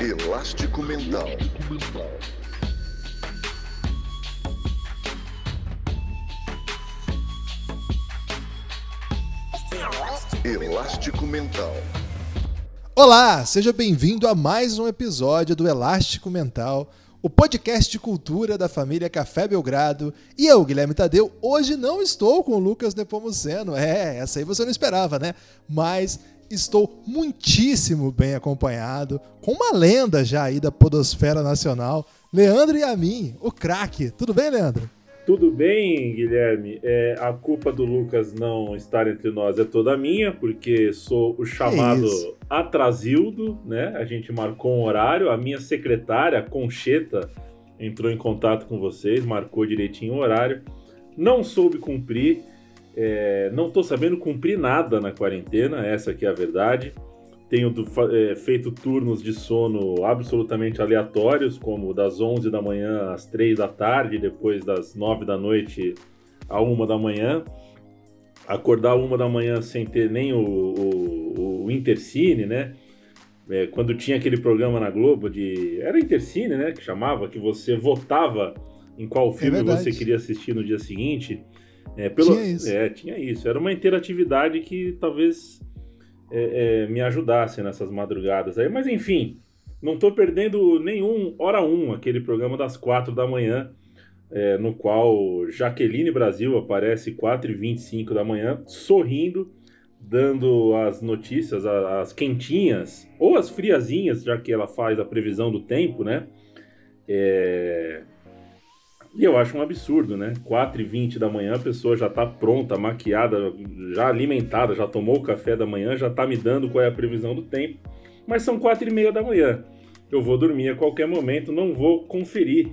Elástico Mental. Elástico Mental. Olá, seja bem-vindo a mais um episódio do Elástico Mental, o podcast de cultura da família Café Belgrado. E eu, Guilherme Tadeu, hoje não estou com o Lucas Nepomuceno. É, essa aí você não esperava, né? Mas estou muitíssimo bem acompanhado, com uma lenda já aí da podosfera nacional, Leandro Yamin, o craque. Tudo bem, Leandro? Tudo bem, Guilherme. É, a culpa do Lucas não estar entre nós é toda minha, porque sou o chamado atrasildo, né? A gente marcou um horário, a minha secretária, Concheta, entrou em contato com vocês, marcou direitinho o horário, não soube cumprir, é, não estou sabendo cumprir nada na quarentena, essa aqui é a verdade. Tenho é, feito turnos de sono absolutamente aleatórios, como das 11 da manhã às 3 da tarde, depois das 9 da noite à 1 da manhã. Acordar 1 da manhã sem ter nem o, o, o Intercine, né? É, quando tinha aquele programa na Globo de. Era Intercine, né? Que chamava, que você votava em qual filme é você queria assistir no dia seguinte. É, pelo... Tinha isso. É, tinha isso. Era uma interatividade que talvez é, é, me ajudasse nessas madrugadas aí. Mas enfim, não estou perdendo nenhum Hora 1, aquele programa das quatro da manhã, é, no qual Jaqueline Brasil aparece 4h25 da manhã, sorrindo, dando as notícias, as quentinhas, ou as friazinhas, já que ela faz a previsão do tempo, né? É... E eu acho um absurdo, né? 4h20 da manhã, a pessoa já tá pronta, maquiada, já alimentada, já tomou o café da manhã, já tá me dando qual é a previsão do tempo. Mas são 4h30 da manhã. Eu vou dormir a qualquer momento, não vou conferir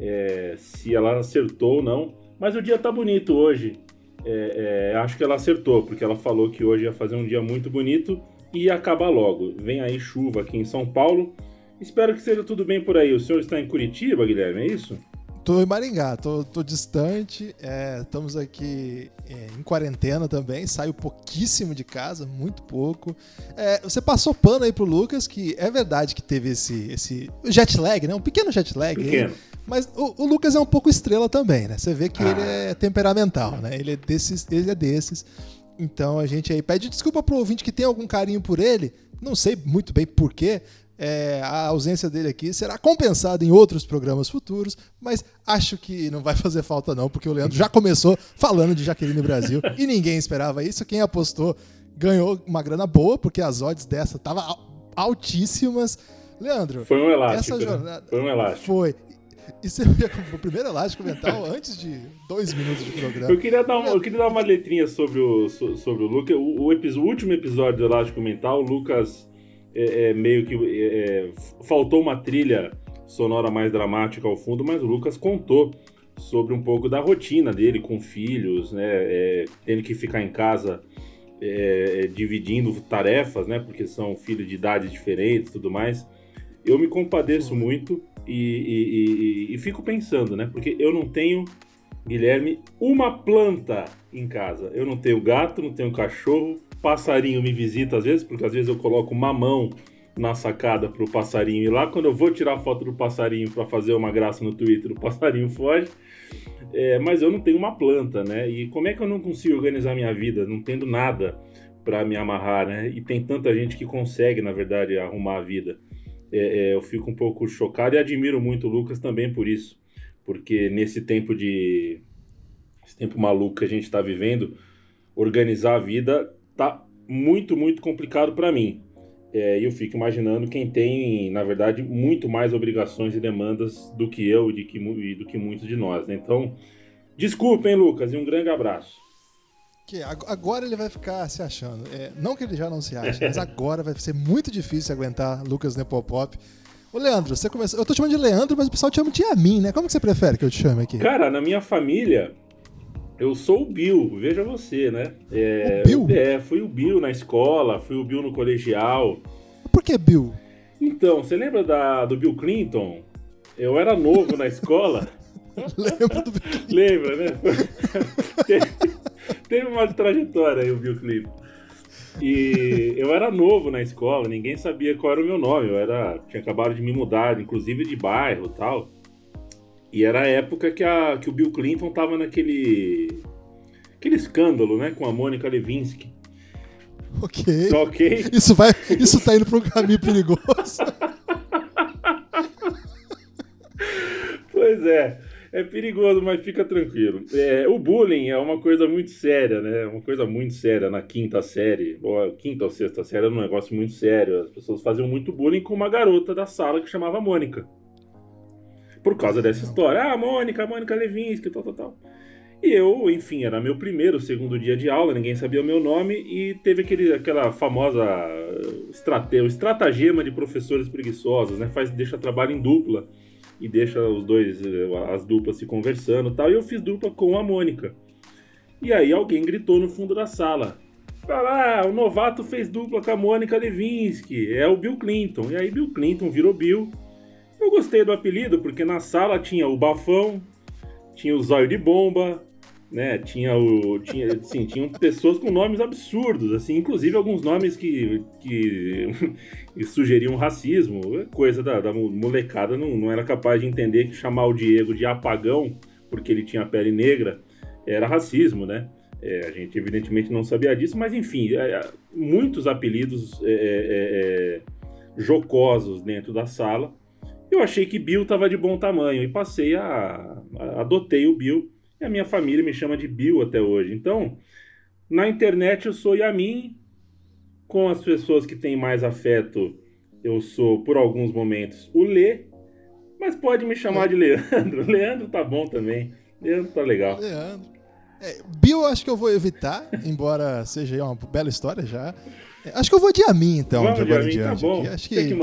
é, se ela acertou ou não. Mas o dia tá bonito hoje. É, é, acho que ela acertou, porque ela falou que hoje ia fazer um dia muito bonito e ia acabar logo. Vem aí chuva aqui em São Paulo. Espero que seja tudo bem por aí. O senhor está em Curitiba, Guilherme, é isso? Tô em Maringá, tô, tô distante, é, estamos aqui é, em quarentena também, saio pouquíssimo de casa, muito pouco. É, você passou pano aí pro Lucas, que é verdade que teve esse, esse jet lag, né? Um pequeno jet lag. Pequeno. Aí, mas o, o, Lucas é um pouco estrela também, né? Você vê que ah. ele é temperamental, né? Ele é desses, ele é desses. Então a gente aí pede desculpa pro ouvinte que tem algum carinho por ele, não sei muito bem porquê, é, a ausência dele aqui será compensada em outros programas futuros, mas acho que não vai fazer falta não, porque o Leandro já começou falando de Jaqueline Brasil e ninguém esperava isso. Quem apostou ganhou uma grana boa, porque as odds dessa estavam altíssimas. Leandro, foi um elástico. Essa né? jornada né? foi um elástico. Foi. E você veio o primeiro elástico mental antes de dois minutos de programa. Eu queria dar uma, eu queria dar uma letrinha sobre o, sobre o Lucas. O, o, o último episódio do Elástico Mental, o Lucas é, é, meio que é, é, faltou uma trilha sonora mais dramática ao fundo, mas o Lucas contou sobre um pouco da rotina dele com filhos, né, é, tendo que ficar em casa é, dividindo tarefas, né, porque são filhos de idades diferentes, tudo mais. Eu me compadeço muito e, e, e, e fico pensando, né, porque eu não tenho Guilherme, uma planta em casa. Eu não tenho gato, não tenho cachorro, passarinho me visita às vezes, porque às vezes eu coloco mamão na sacada pro passarinho ir lá. Quando eu vou tirar foto do passarinho para fazer uma graça no Twitter, o passarinho foge. É, mas eu não tenho uma planta, né? E como é que eu não consigo organizar minha vida, não tendo nada para me amarrar, né? E tem tanta gente que consegue, na verdade, arrumar a vida. É, é, eu fico um pouco chocado e admiro muito o Lucas também por isso, porque nesse tempo de esse tempo maluco que a gente está vivendo, organizar a vida tá muito, muito complicado para mim. É, e eu fico imaginando quem tem, na verdade, muito mais obrigações e demandas do que eu e, que, e do que muitos de nós. Né? Então, desculpem, Lucas, e um grande abraço. Que agora ele vai ficar se achando. É, não que ele já não se ache, mas agora vai ser muito difícil aguentar Lucas Nepopop. Ô, Leandro, você começou. Eu tô te chamando de Leandro, mas o pessoal te chama de Amin, né? Como que você prefere que eu te chame aqui? Cara, na minha família, eu sou o Bill, veja você, né? É, o Bill? É, fui o Bill na escola, fui o Bill no colegial. Por que Bill? Então, você lembra da, do Bill Clinton? Eu era novo na escola. Lembro do Bill Clinton. Lembra, né? teve, teve uma trajetória aí o Bill Clinton. E eu era novo na escola, ninguém sabia qual era o meu nome. Eu era, tinha acabado de me mudar, inclusive de bairro e tal. E era a época que, a, que o Bill Clinton tava naquele. aquele escândalo, né? Com a Mônica Levinsky. Ok. Ok? Isso, vai, isso tá indo pra um caminho perigoso. Pois é. É perigoso, mas fica tranquilo. É, o bullying é uma coisa muito séria, né? Uma coisa muito séria na quinta série, ou quinta ou sexta série, é um negócio muito sério. As pessoas faziam muito bullying com uma garota da sala que chamava Mônica. Por causa dessa história. Ah, Mônica, Mônica Levinsky, tal, tal, tal. E eu, enfim, era meu primeiro, segundo dia de aula, ninguém sabia o meu nome e teve aquele, aquela famosa estrate, estratagema de professores preguiçosos, né? Faz, deixa trabalho em dupla e deixa os dois, as duplas se conversando tal. E eu fiz dupla com a Mônica. E aí alguém gritou no fundo da sala. Fala, ah, o novato fez dupla com a Mônica Levinsky, é o Bill Clinton. E aí Bill Clinton virou Bill. Eu gostei do apelido porque na sala tinha o Bafão, tinha o Zóio de Bomba, né? Tinha o. Tinha, assim, tinham pessoas com nomes absurdos, assim, inclusive alguns nomes que, que, que sugeriam racismo. Coisa da, da molecada não, não era capaz de entender que chamar o Diego de apagão, porque ele tinha pele negra, era racismo, né? É, a gente evidentemente não sabia disso, mas enfim, é, é muitos apelidos é, é, é, jocosos dentro da sala. Eu achei que Bill estava de bom tamanho e passei a, a adotei o Bill e a minha família me chama de Bill até hoje. Então, na internet eu sou Yamin. Com as pessoas que têm mais afeto, eu sou, por alguns momentos, o Lê. Mas pode me chamar de Leandro. Leandro tá bom também. Leandro tá legal. Leandro. É, Bill acho que eu vou evitar, embora seja uma bela história já. É, acho que eu vou de Amin, então, Vamos de agora em tá diante. bom. aqui. Acho Você que que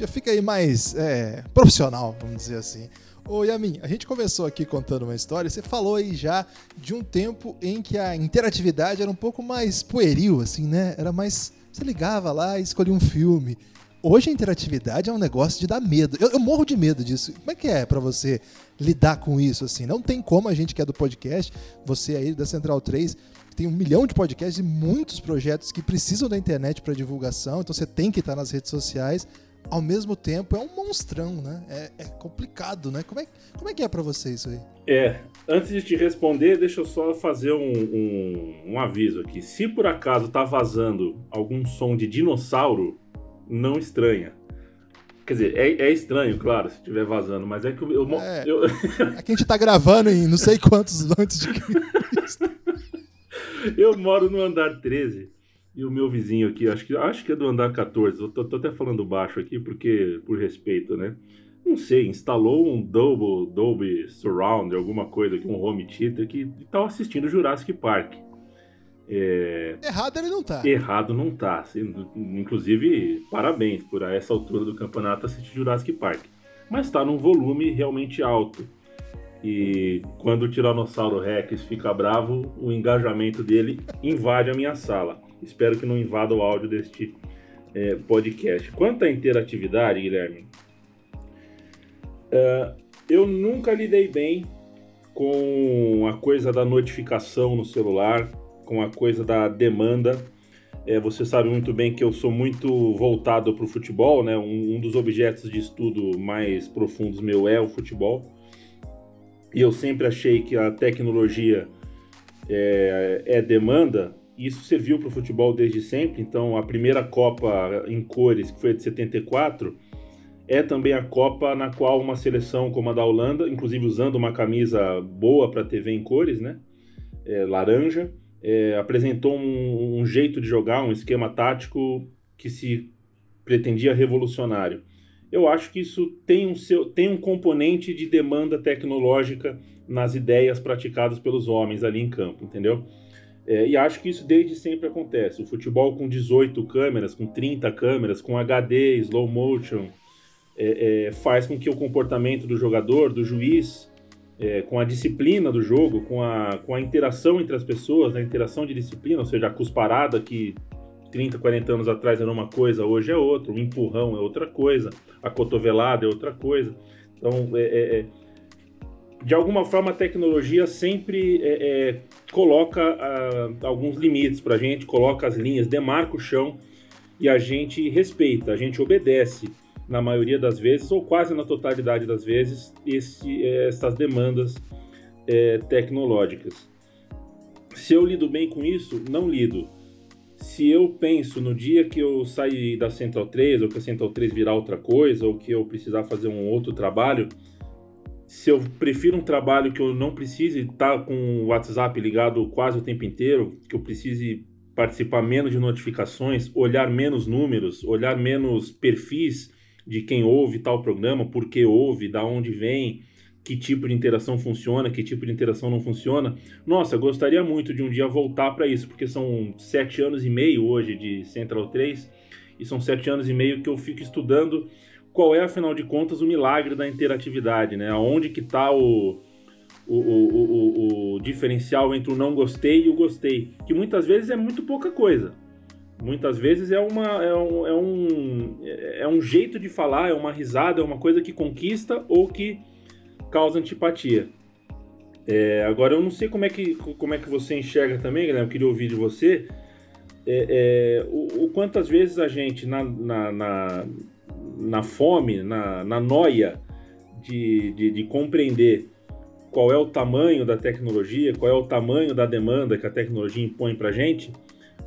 manda. fica aí mais é, profissional, vamos dizer assim. Ô Yamin, a gente conversou aqui contando uma história, você falou aí já de um tempo em que a interatividade era um pouco mais pueril, assim, né? Era mais. Você ligava lá e escolhia um filme. Hoje a interatividade é um negócio de dar medo. Eu, eu morro de medo disso. Como é que é pra você lidar com isso, assim? Não tem como a gente que é do podcast, você aí da Central 3, tem um milhão de podcasts e muitos projetos que precisam da internet para divulgação, então você tem que estar nas redes sociais. Ao mesmo tempo, é um monstrão, né? É, é complicado, né? Como é, como é que é pra você isso aí? É, antes de te responder, deixa eu só fazer um, um, um aviso aqui. Se por acaso tá vazando algum som de dinossauro, não estranha. Quer dizer, é, é estranho, claro, se estiver vazando, mas é que eu. eu, É. eu- Aqui a gente tá gravando em não sei quantos antes de Cristo. Eu moro no andar 13 e o meu vizinho aqui, acho que, acho que é do andar 14. Eu tô, tô até falando baixo aqui porque por respeito, né? Não sei, instalou um Dolby, Dolby Surround, alguma coisa aqui, um home theater que tava assistindo Jurassic Park. É, Errado ele não tá. errado não tá. assim, Inclusive, parabéns por a essa altura do campeonato assistir Jurassic Park. Mas tá num volume realmente alto. E quando o Tiranossauro Rex fica bravo, o engajamento dele invade a minha sala. Espero que não invada o áudio deste é, podcast. Quanto à interatividade, Guilherme, é, eu nunca lidei bem com a coisa da notificação no celular, com a coisa da demanda. É, você sabe muito bem que eu sou muito voltado para o futebol, né? Um, um dos objetos de estudo mais profundos meu é o futebol. E eu sempre achei que a tecnologia é, é demanda. Isso serviu para o futebol desde sempre. Então, a primeira Copa em cores, que foi a de 74, é também a Copa na qual uma seleção como a da Holanda, inclusive usando uma camisa boa para TV em cores, né? É, laranja, é, apresentou um, um jeito de jogar, um esquema tático que se pretendia revolucionário. Eu acho que isso tem um, seu, tem um componente de demanda tecnológica nas ideias praticadas pelos homens ali em campo, entendeu? É, e acho que isso desde sempre acontece. O futebol com 18 câmeras, com 30 câmeras, com HD, slow motion, é, é, faz com que o comportamento do jogador, do juiz, é, com a disciplina do jogo, com a, com a interação entre as pessoas, a interação de disciplina, ou seja, a cusparada que 30, 40 anos atrás era uma coisa, hoje é outra, o empurrão é outra coisa, a cotovelada é outra coisa. Então, é, é, é, de alguma forma, a tecnologia sempre é, é, coloca uh, alguns limites para a gente, coloca as linhas, demarca o chão e a gente respeita, a gente obedece na maioria das vezes, ou quase na totalidade das vezes, esse, essas demandas é, tecnológicas. Se eu lido bem com isso, não lido. Se eu penso no dia que eu sair da Central 3, ou que a Central 3 virar outra coisa, ou que eu precisar fazer um outro trabalho, se eu prefiro um trabalho que eu não precise estar com o WhatsApp ligado quase o tempo inteiro, que eu precise participar menos de notificações, olhar menos números, olhar menos perfis de quem ouve tal programa, por que ouve, da onde vem, que tipo de interação funciona, que tipo de interação não funciona. Nossa, gostaria muito de um dia voltar para isso, porque são sete anos e meio hoje de Central 3 e são sete anos e meio que eu fico estudando qual é, afinal de contas, o milagre da interatividade, né? Aonde que está o, o, o, o, diferencial entre o não gostei e o gostei, que muitas vezes é muito pouca coisa. Muitas vezes é, uma, é, um, é, um, é um jeito de falar, é uma risada, é uma coisa que conquista ou que causa antipatia. É, agora eu não sei como é que, como é que você enxerga também, Guilherme, eu queria ouvir de você. É, é, o, o, quantas vezes a gente, na, na, na, na fome, na, na noia de, de, de, compreender qual é o tamanho da tecnologia, qual é o tamanho da demanda que a tecnologia impõe para a gente,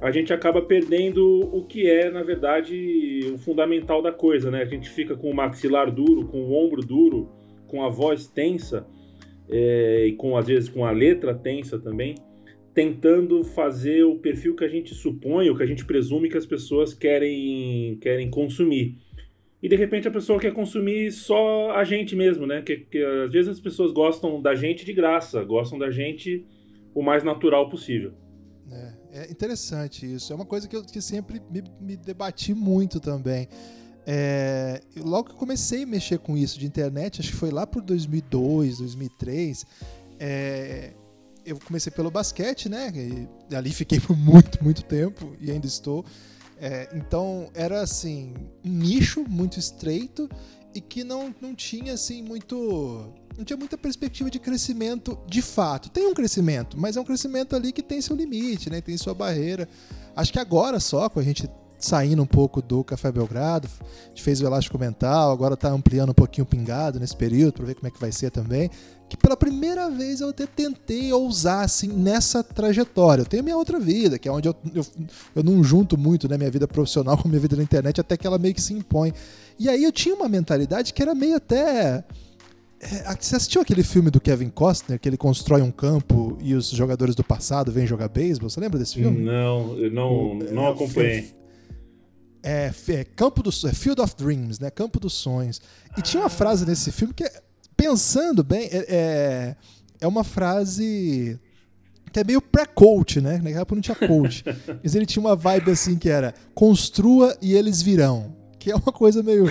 a gente acaba perdendo o que é, na verdade, o fundamental da coisa, né? A gente fica com o maxilar duro, com o ombro duro, com a voz tensa é, e com às vezes com a letra tensa também, tentando fazer o perfil que a gente supõe, o que a gente presume que as pessoas querem querem consumir. E de repente a pessoa quer consumir só a gente mesmo, né? Que, que às vezes as pessoas gostam da gente de graça, gostam da gente o mais natural possível. É, é interessante isso. É uma coisa que eu que sempre me, me debati muito também. É, logo que comecei a mexer com isso de internet, acho que foi lá por 2002, 2003, é, eu comecei pelo basquete, né? E ali fiquei por muito, muito tempo e ainda estou. É, então era assim um nicho muito estreito e que não, não tinha assim muito não tinha muita perspectiva de crescimento de fato. Tem um crescimento, mas é um crescimento ali que tem seu limite, né? Tem sua barreira. Acho que agora só, com a gente saindo um pouco do Café Belgrado, a gente fez o Elástico Mental, agora está ampliando um pouquinho o pingado nesse período, para ver como é que vai ser também. Que pela primeira vez eu até tentei ousar assim nessa trajetória. Eu tenho minha outra vida, que é onde eu, eu, eu não junto muito né, minha vida profissional com minha vida na internet, até que ela meio que se impõe. E aí eu tinha uma mentalidade que era meio até é, você assistiu aquele filme do Kevin Costner, que ele constrói um campo e os jogadores do passado vêm jogar beisebol? Você lembra desse filme? Não, eu não, o, não é, acompanhei. É, é, Campo dos é Field of Dreams, né? Campo dos Sonhos. E tinha uma frase nesse filme que, pensando bem, é, é, é uma frase que é meio pré-coach, né? Naquela época não tinha coach. Mas ele tinha uma vibe assim que era construa e eles virão. Que é uma coisa meio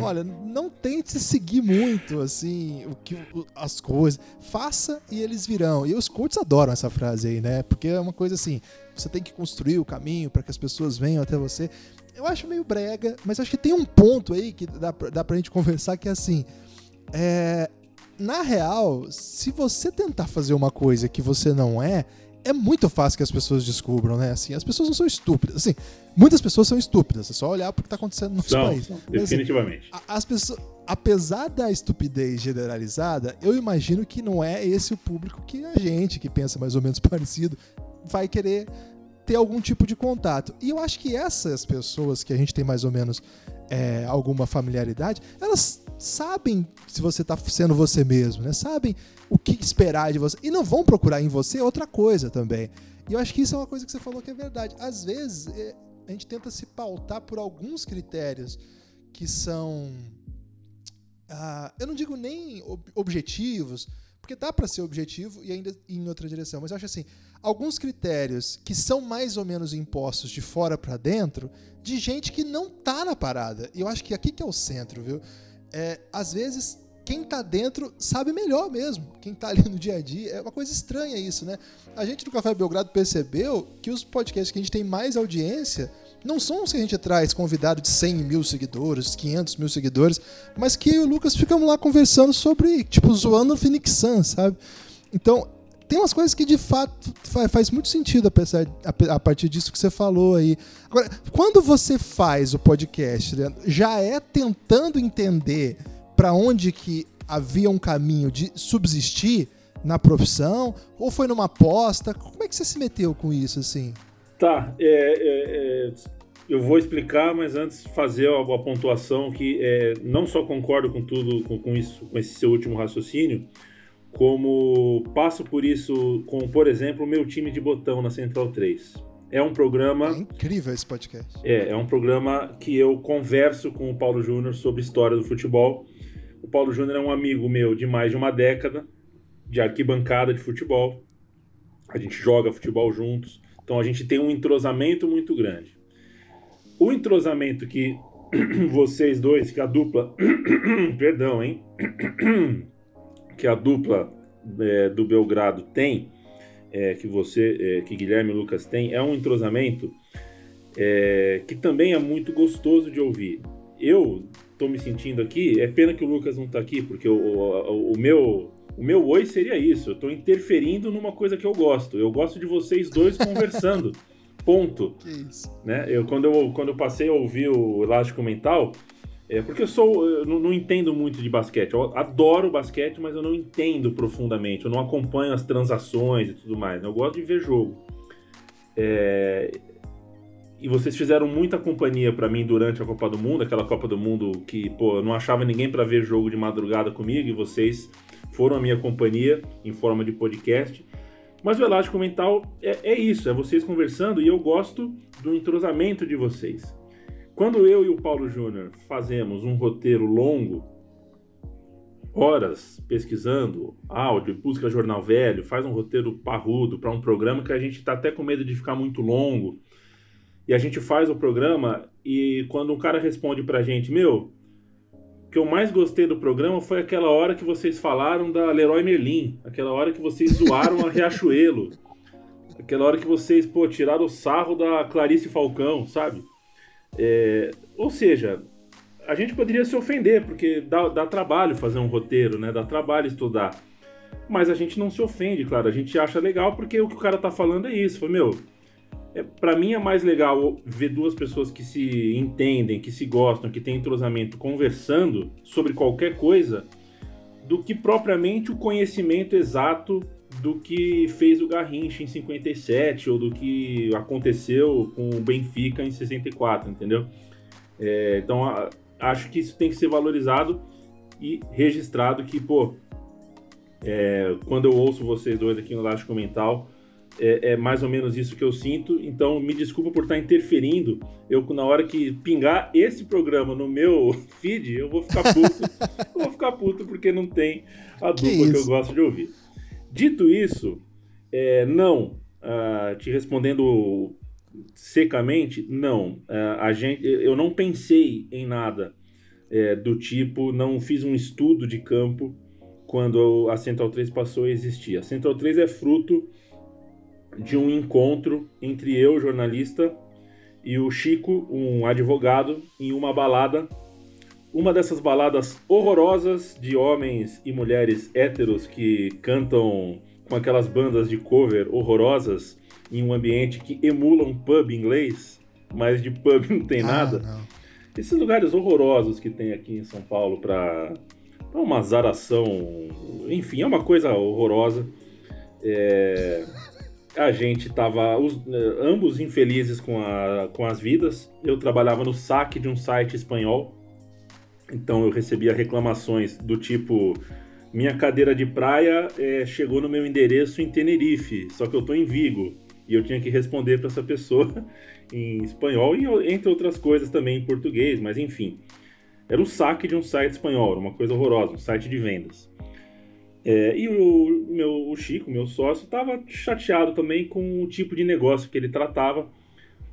Olha, não tente seguir muito, assim, o que as coisas. Faça e eles virão. E os coaches adoram essa frase aí, né? Porque é uma coisa assim, você tem que construir o caminho para que as pessoas venham até você. Eu acho meio brega, mas acho que tem um ponto aí que dá pra, dá pra gente conversar que é assim. É, na real, se você tentar fazer uma coisa que você não é, é muito fácil que as pessoas descubram, né? Assim, as pessoas não são estúpidas. Assim, muitas pessoas são estúpidas. É só olhar o que está acontecendo no nosso são, país. São, Mas, definitivamente. Assim, as pessoas, apesar da estupidez generalizada, eu imagino que não é esse o público que a gente, que pensa mais ou menos parecido, vai querer ter algum tipo de contato. E eu acho que essas pessoas que a gente tem mais ou menos é, alguma familiaridade, elas sabem se você está sendo você mesmo, né? Sabem o que esperar de você. E não vão procurar em você outra coisa também. E eu acho que isso é uma coisa que você falou que é verdade. Às vezes, é, a gente tenta se pautar por alguns critérios que são. Ah, eu não digo nem objetivos, porque dá para ser objetivo e ainda ir em outra direção. Mas eu acho assim, alguns critérios que são mais ou menos impostos de fora para dentro, de gente que não tá na parada. E eu acho que aqui que é o centro, viu? É, às vezes quem tá dentro sabe melhor mesmo. Quem tá ali no dia a dia. É uma coisa estranha isso, né? A gente do Café Belgrado percebeu que os podcasts que a gente tem mais audiência não são os que a gente traz convidado de 100 mil seguidores, 500 mil seguidores, mas que eu e o Lucas ficamos lá conversando sobre, tipo, zoando o Phoenix Sun, sabe? Então, tem umas coisas que de fato faz, muito sentido a, partir disso que você falou aí. Agora, quando você faz o podcast, Leandro, já é tentando entender para onde que havia um caminho de subsistir na profissão? Ou foi numa aposta? Como é que você se meteu com isso, assim? Tá, é, é, é, eu vou explicar, mas antes fazer a pontuação que é, não só concordo com tudo, com, com, isso, com esse seu último raciocínio, como passo por isso com, por exemplo, o meu time de botão na Central 3. É um programa. É incrível esse podcast. É, é um programa que eu converso com o Paulo Júnior sobre história do futebol. O Paulo Júnior é um amigo meu de mais de uma década, de arquibancada de futebol. A gente joga futebol juntos. Então a gente tem um entrosamento muito grande. O entrosamento que vocês dois, que a dupla. perdão, hein? que a dupla é, do Belgrado tem, é, que você, é, que Guilherme e Lucas tem, é um entrosamento é, que também é muito gostoso de ouvir. Eu tô me sentindo aqui, é pena que o Lucas não tá aqui, porque o, o, o meu o meu oi seria isso. Eu tô interferindo numa coisa que eu gosto. Eu gosto de vocês dois conversando. Ponto. Né? Eu, quando, eu, quando eu passei a ouvir o Elástico Mental, é porque eu sou. Eu não, entendo muito de basquete. Eu adoro basquete, mas eu não entendo profundamente. Eu não acompanho as transações e tudo mais. Eu gosto de ver jogo. É, e vocês fizeram muita companhia para mim durante a Copa do Mundo, aquela Copa do Mundo que, pô, eu não achava ninguém para ver jogo de madrugada comigo e vocês foram a minha companhia em forma de podcast. Mas o Elástico Mental é, é isso, é vocês conversando e eu gosto do entrosamento de vocês. Quando eu e o Paulo Júnior fazemos um roteiro longo, horas pesquisando áudio, busca jornal velho, faz um roteiro parrudo para um programa que a gente está até com medo de ficar muito longo. E a gente faz o programa e quando um cara responde pra gente, meu, o que eu mais gostei do programa foi aquela hora que vocês falaram da Leroy Merlin, aquela hora que vocês zoaram a Riachuelo, aquela hora que vocês, pô, tiraram o sarro da Clarice Falcão, sabe? É, ou seja, a gente poderia se ofender, porque dá, dá trabalho fazer um roteiro, né? Dá trabalho estudar. Mas a gente não se ofende, claro. A gente acha legal porque o que o cara tá falando é isso. Foi, meu, é, para mim é mais legal ver duas pessoas que se entendem, que se gostam, que têm entrosamento conversando sobre qualquer coisa, do que propriamente o conhecimento exato do que fez o Garrincha em 57 ou do que aconteceu com o Benfica em 64, entendeu? É, então a, acho que isso tem que ser valorizado e registrado que, pô, é, quando eu ouço vocês dois aqui no Elástico Mental, é, é, mais ou menos isso que eu sinto. Então me desculpa por estar interferindo. Eu, na hora que pingar esse programa no meu feed, eu vou ficar puto. eu vou ficar puto porque não tem a dupla que eu gosto de ouvir. Dito isso, é, não. Uh, te respondendo secamente, não. Uh, a gente, eu não pensei em nada é, do tipo, não fiz um estudo de campo quando a Central 3 passou a existir. A Central 3 é fruto de um encontro entre eu, jornalista, e o Chico, um advogado, em uma balada. Uma dessas baladas horrorosas de homens e mulheres héteros que cantam com aquelas bandas de cover horrorosas em um ambiente que emula um pub inglês, mas de pub não tem ah, nada. Não. Esses lugares horrorosos que tem aqui em São Paulo para uma zaração, enfim, é uma coisa horrorosa. É a gente estava ambos infelizes com, a, com as vidas. Eu trabalhava no saque de um site espanhol, então eu recebia reclamações do tipo: minha cadeira de praia é, chegou no meu endereço em Tenerife, só que eu estou em Vigo. E eu tinha que responder para essa pessoa em espanhol e entre outras coisas também em português, mas enfim. Era o saque de um site espanhol, uma coisa horrorosa, um site de vendas. É, e o, meu, o Chico, meu sócio, estava chateado também com o tipo de negócio que ele tratava.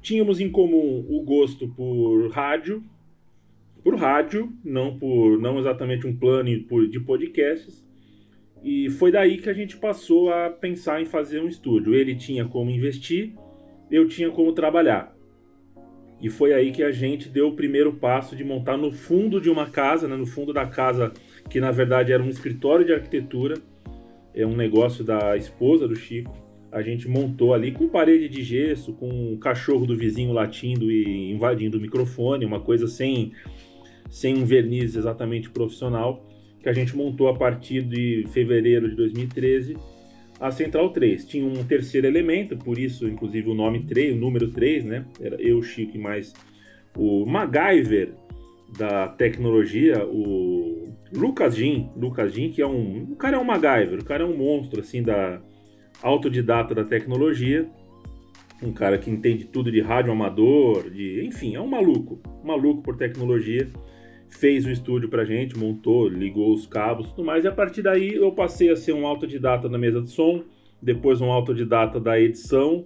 Tínhamos em comum o gosto por rádio, por rádio, não por não exatamente um plano de podcasts. E foi daí que a gente passou a pensar em fazer um estúdio. Ele tinha como investir, eu tinha como trabalhar. E foi aí que a gente deu o primeiro passo de montar no fundo de uma casa, né, no fundo da casa que na verdade era um escritório de arquitetura. é um negócio da esposa do Chico. A gente montou ali com parede de gesso, com um cachorro do vizinho latindo e invadindo o microfone, uma coisa sem, sem um verniz exatamente profissional, que a gente montou a partir de fevereiro de 2013 a Central 3. Tinha um terceiro elemento, por isso, inclusive, o nome 3, o número 3, né? Era eu, Chico e mais o MacGyver da tecnologia, o Lucas Jim, Lucas que é um, o cara é um MacGyver, o cara é um monstro assim da autodidata da tecnologia, um cara que entende tudo de rádio amador, de, enfim, é um maluco, maluco por tecnologia. Fez o estúdio pra gente, montou, ligou os cabos, tudo mais, e a partir daí eu passei a ser um autodidata da mesa de som, depois um autodidata da edição,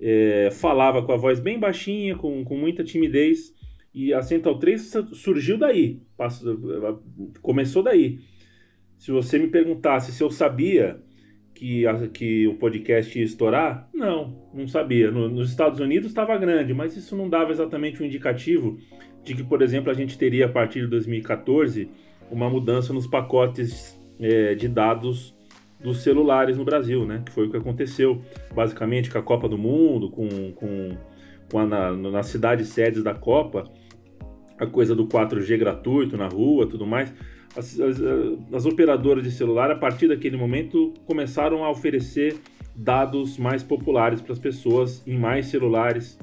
é, falava com a voz bem baixinha, com, com muita timidez, e a Central 3 surgiu daí, começou daí. Se você me perguntasse se eu sabia que, a, que o podcast ia estourar, não, não sabia. No, nos Estados Unidos estava grande, mas isso não dava exatamente um indicativo de que, por exemplo, a gente teria a partir de 2014 uma mudança nos pacotes é, de dados dos celulares no Brasil, né? Que foi o que aconteceu basicamente com a Copa do Mundo, com, com, com a, na, nas cidades sedes da Copa a coisa do 4G gratuito na rua, tudo mais. As, as, as, operadoras de celular, a partir daquele momento, começaram a oferecer dados mais populares para as pessoas em mais celulares.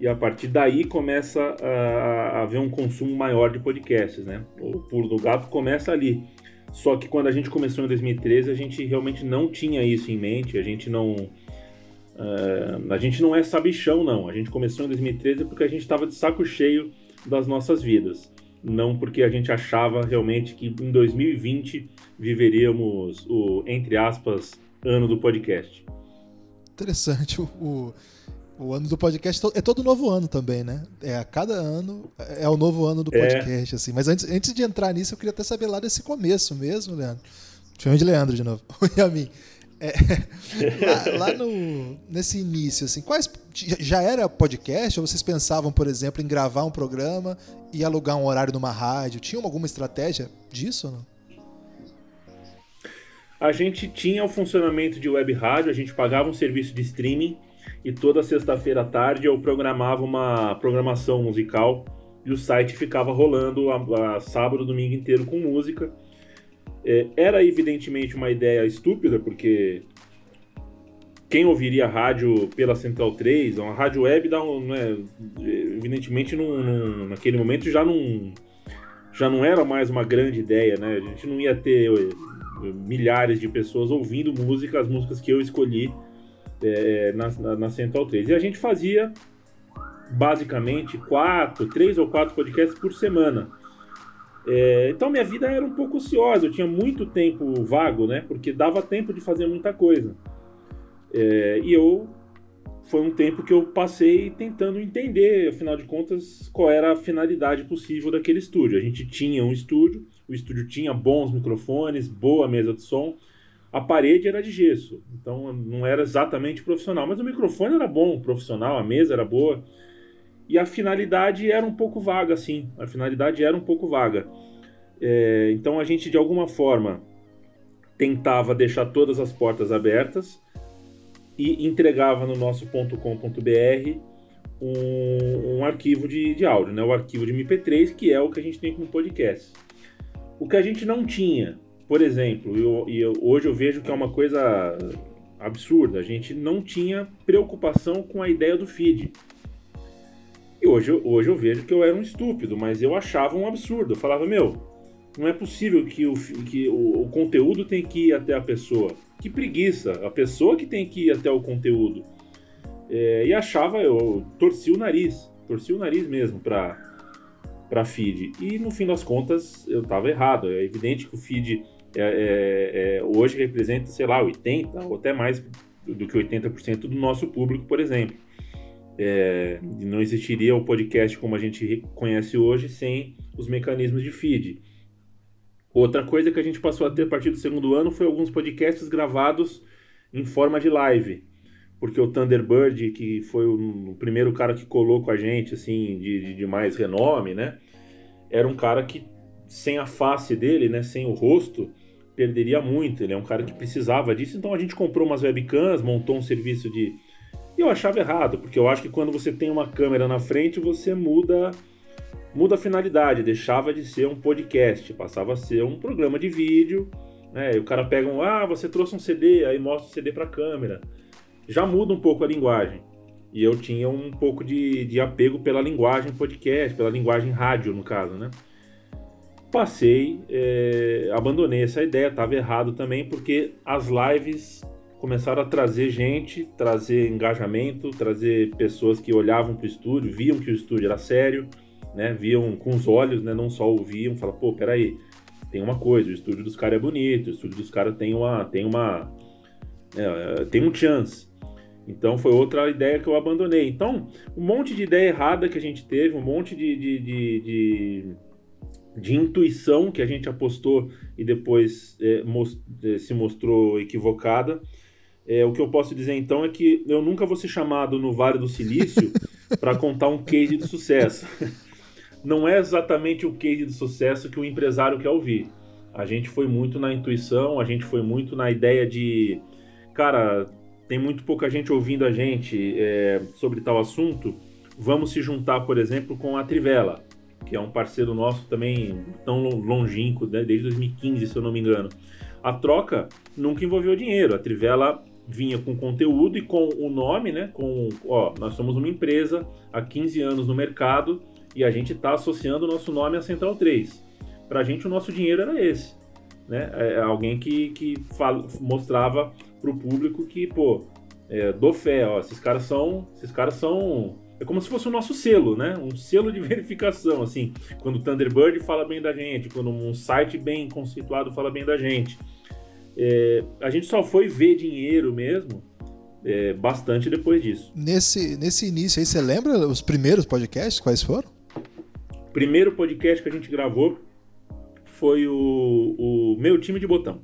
E a partir daí começa a, haver um consumo maior de podcasts, né? O pulo do gato começa ali. Só que quando a gente começou em 2013, a gente realmente não tinha isso em mente, a gente não. Uh, a gente não é sabichão, não. A gente começou em 2013 porque a gente estava de saco cheio das nossas vidas. Não porque a gente achava realmente que em 2020 viveríamos o, entre aspas, ano do podcast. Interessante. O, o, ano do podcast é todo novo ano também, né? É a cada ano é o novo ano do é. podcast, é. assim. Mas antes, antes de entrar nisso, eu queria até saber lá desse começo mesmo, Leandro. Chama de Leandro de novo. O Yamin. É, lá, lá no, nesse início, assim, quais já era podcast ou vocês pensavam, por exemplo, em gravar um programa e alugar um horário numa rádio? Tinha alguma estratégia disso ou não? A gente tinha o funcionamento de web rádio, a gente pagava um serviço de streaming e toda sexta-feira à tarde eu programava uma programação musical e o site ficava rolando a, a sábado, domingo inteiro com música. É, era evidentemente uma ideia estúpida, porque quem ouviria rádio pela Central 3, uma rádio web, dá um, né, evidentemente naquele momento já não, já não era mais uma grande ideia, né? A gente não ia ter eh, milhares de pessoas ouvindo música, as músicas que eu escolhi é, na, na Central 3. E a gente fazia basicamente quatro, três ou quatro podcasts por semana. É, então minha vida era um pouco ociosa, eu tinha muito tempo vago, né? Porque dava tempo de fazer muita coisa. É, e eu foi um tempo que eu passei tentando entender, afinal de contas, qual era a finalidade possível daquele estúdio. A gente tinha um estúdio, o estúdio tinha bons microfones, boa mesa de som, a parede era de gesso, então não era exatamente profissional, mas o microfone era bom, profissional, a mesa era boa. E a finalidade era um pouco vaga, sim. A finalidade era um pouco vaga. É, então a gente, de alguma forma, tentava deixar todas as portas abertas e entregava no nosso .com.br um, um, arquivo de, de áudio, né? o arquivo de MP3, que é o que a gente tem como podcast. O que a gente não tinha, por exemplo, eu, eu, hoje eu vejo que é uma coisa absurda, a gente não tinha preocupação com a ideia do feed. E hoje, hoje eu vejo que eu era um estúpido, mas eu achava um absurdo. Eu falava, meu, não é possível que o, que o, o conteúdo tem que ir até a pessoa. Que preguiça, a pessoa que tem que ir até o conteúdo. É, e achava, eu torci o nariz, torci o nariz mesmo para para feed. E no fim das contas eu estava errado. É evidente que o feed é, é, é, hoje representa, sei lá, 80% ou até mais do que 80% do nosso público, por exemplo. É, não existiria o podcast como a gente conhece hoje sem os mecanismos de feed. Outra coisa que a gente passou a ter a partir do segundo ano foi alguns podcasts gravados em forma de live. Porque o Thunderbird, que foi o, primeiro cara que colou com a gente, assim, de, de mais renome, né? Era um cara que, sem a face dele, né? Sem o rosto, perderia muito. Ele é um cara que precisava disso, então a gente comprou umas webcams, montou um serviço de. E eu achava errado, porque eu acho que quando você tem uma câmera na frente, você muda muda a finalidade, deixava de ser um podcast, passava a ser um programa de vídeo, né? E o cara pega um, ah, você trouxe um CD, aí mostra o CD para a câmera. Já muda um pouco a linguagem. E eu tinha um pouco de, de apego pela linguagem podcast, pela linguagem rádio, no caso, né? Passei, é, abandonei essa ideia, estava errado também, porque as lives começaram a trazer gente, trazer engajamento, trazer pessoas que olhavam para o estúdio, viam que o estúdio era sério, né? Viam com os olhos, né? Não só ouviam, falavam, pô, peraí, tem uma coisa, o estúdio dos caras é bonito, o estúdio dos caras tem uma, tem uma, é, tem um chance. Então foi outra ideia que eu abandonei. Então, um monte de ideia errada que a gente teve, um monte de, de, de, de, de intuição que a gente apostou e depois é, most, é, se mostrou equivocada. É, o que eu posso dizer então é que eu nunca vou ser chamado no Vale do Silício para contar um case de sucesso. Não é exatamente o case de sucesso que o empresário quer ouvir. A gente foi muito na intuição, a gente foi muito na ideia de, cara, tem muito pouca gente ouvindo a gente é, sobre tal assunto, vamos se juntar, por exemplo, com a Trivela, que é um parceiro nosso também tão longínquo, né, desde 2015, se eu não me engano. A troca nunca envolveu dinheiro. A Trivela vinha com conteúdo e com o nome, né? Com, ó, nós somos uma empresa há 15 anos no mercado e a gente está associando o nosso nome à Central 3. Para a gente, o nosso dinheiro era esse. Né? É, é alguém que, que fala, mostrava pro público que, pô, é, dou fé, ó, esses caras são. Esses caras são. É como se fosse o nosso selo, né? Um selo de verificação, assim. Quando o Thunderbird fala bem da gente, quando um site bem conceituado fala bem da gente. É, a gente só foi ver dinheiro mesmo é, bastante depois disso. Nesse, nesse início aí, você lembra os primeiros podcasts? Quais foram? O primeiro podcast que a gente gravou foi o, o Meu Time de Botão.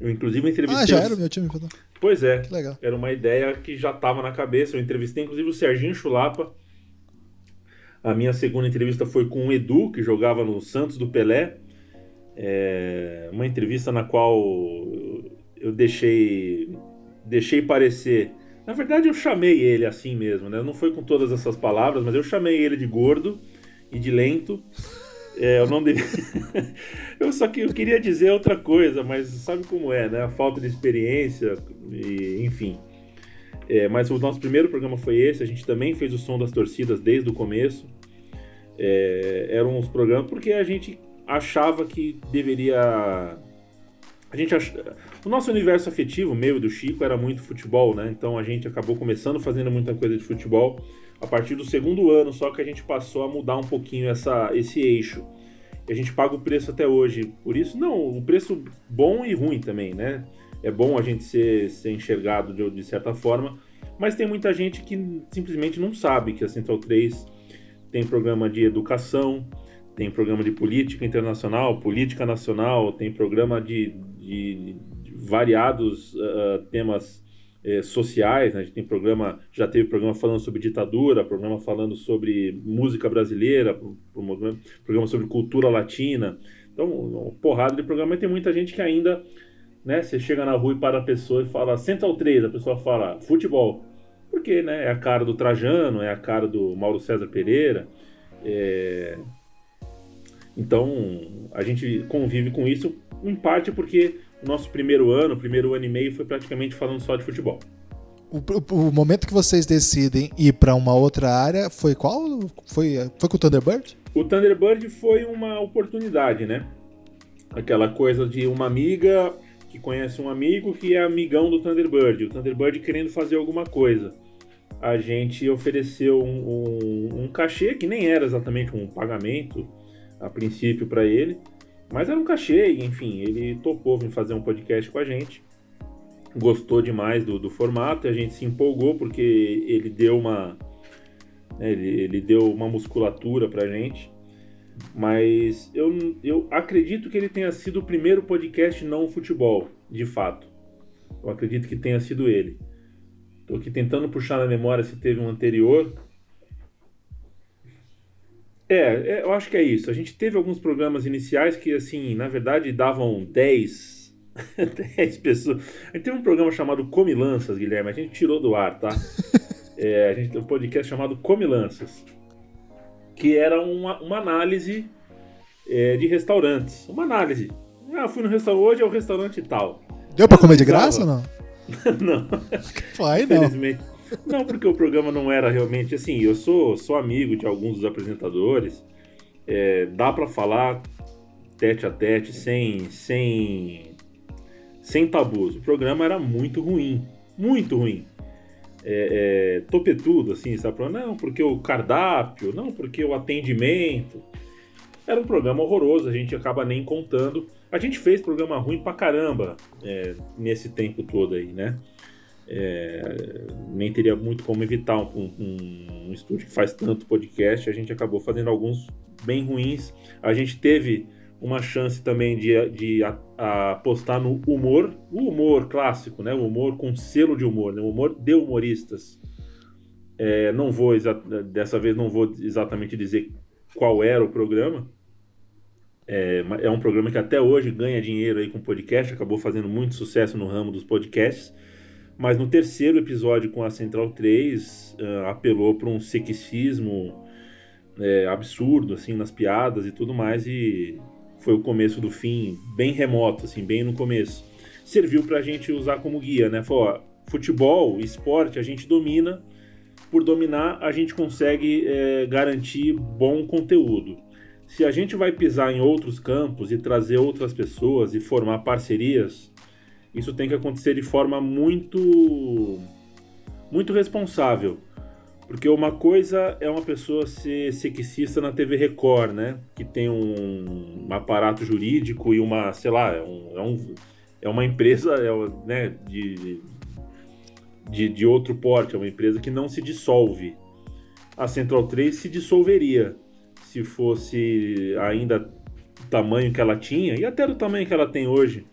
Eu, inclusive, entrevistei. Ah, já era o meu time. Pois é. Que legal. Era uma ideia que já estava na cabeça. Eu entrevistei, inclusive, o Serginho Chulapa. A minha segunda entrevista foi com o Edu, que jogava no Santos do Pelé. É uma entrevista na qual eu deixei, deixei parecer. Na verdade, eu chamei ele assim mesmo, né? Não foi com todas essas palavras, mas eu chamei ele de gordo e de lento. É, eu não devia. eu só que eu queria dizer outra coisa, mas sabe como é, né? A falta de experiência, e, enfim. É, mas o nosso primeiro programa foi esse. A gente também fez o som das torcidas desde o começo. É, eram uns programas porque a gente achava que deveria. A gente ach... O nosso universo afetivo, meu do Chico, era muito futebol, né? Então a gente acabou começando fazendo muita coisa de futebol a partir do segundo ano, só que a gente passou a mudar um pouquinho essa, esse eixo. E a gente paga o preço até hoje. Por isso, não, o preço bom e ruim também, né? É bom a gente ser, ser enxergado de, de certa forma, mas tem muita gente que simplesmente não sabe que a Central 3 tem programa de educação, tem programa de política internacional, política nacional, tem programa de, de, de variados uh, temas eh, sociais, né? a gente tem programa, já teve programa falando sobre ditadura, programa falando sobre música brasileira, programa sobre cultura latina. Então, uma porrada de programa, mas tem muita gente que ainda, né, você chega na rua e para a pessoa e fala Central 3, a pessoa fala futebol. Porque, né, é a cara do Trajano, é a cara do Mauro César Pereira. É... Então, a gente convive com isso, em parte porque o nosso primeiro ano, primeiro ano e meio, foi praticamente falando só de futebol. O, o, o momento que vocês decidem ir para uma outra área foi qual? Foi, foi com o Thunderbird? O Thunderbird foi uma oportunidade, né? Aquela coisa de uma amiga que conhece um amigo que é amigão do Thunderbird. O Thunderbird querendo fazer alguma coisa. A gente ofereceu um, um, um cachê que nem era exatamente um pagamento a princípio para ele mas era um cachê, enfim, ele topou vir fazer um podcast com a gente. Gostou demais do, do formato e a gente se empolgou porque ele deu uma. Né, ele, ele deu uma musculatura pra gente. Mas eu, eu acredito que ele tenha sido o primeiro podcast não futebol, de fato. Eu acredito que tenha sido ele. Tô aqui tentando puxar na memória se teve um anterior. É, é, eu acho que é isso. A gente teve alguns programas iniciais que, assim, na verdade, davam 10, 10 pessoas. A gente tem um programa chamado Comilanças, Guilherme. A gente tirou do ar, tá? É, a gente tem um podcast chamado Comilanças. Que era uma, uma análise é, de restaurantes. Uma análise. Ah, fui no restaurante hoje, é o restaurante tal. Deu pra comer de graça ou não? não. Vai, não. Infelizmente. Não, porque o programa não era realmente assim. Eu sou, sou amigo de alguns dos apresentadores. É, dá para falar tete a tete, sem, sem, sem tabus. O programa era muito ruim, muito ruim. É, é, topetudo, assim, sabe? Não, porque o cardápio, não, porque o atendimento. Era um programa horroroso, a gente acaba nem contando. A gente fez programa ruim pra caramba é, nesse tempo todo aí, né? É, nem teria muito como evitar um, um, um, estúdio que faz tanto podcast. A gente acabou fazendo alguns bem ruins. A gente teve uma chance também de, de apostar no humor, o humor clássico, né? O humor com selo de humor, né? o humor de humoristas. É, não vou dessa vez não vou exatamente dizer qual era o programa. É, é um programa que até hoje ganha dinheiro aí com podcast, acabou fazendo muito sucesso no ramo dos podcasts. Mas no terceiro episódio com a Central 3, uh, ah, apelou para um sexismo é, absurdo, assim, nas piadas e tudo mais, e foi o começo do fim, bem remoto, assim, bem no começo. Serviu para a gente usar como guia, né? Falou, ó, futebol, esporte, a gente domina. Por dominar, a gente consegue é, garantir bom conteúdo. Se a gente vai pisar em outros campos e trazer outras pessoas e formar parcerias, isso tem que acontecer de forma muito muito responsável. Porque uma coisa é uma pessoa ser sexista na TV Record, né? Que tem um, aparato jurídico e uma, sei lá, é, um, é, um, é uma empresa é, né, de, de, de outro porte, é uma empresa que não se dissolve. A Central 3 se dissolveria se fosse ainda do tamanho que ela tinha, e até do tamanho que ela tem hoje,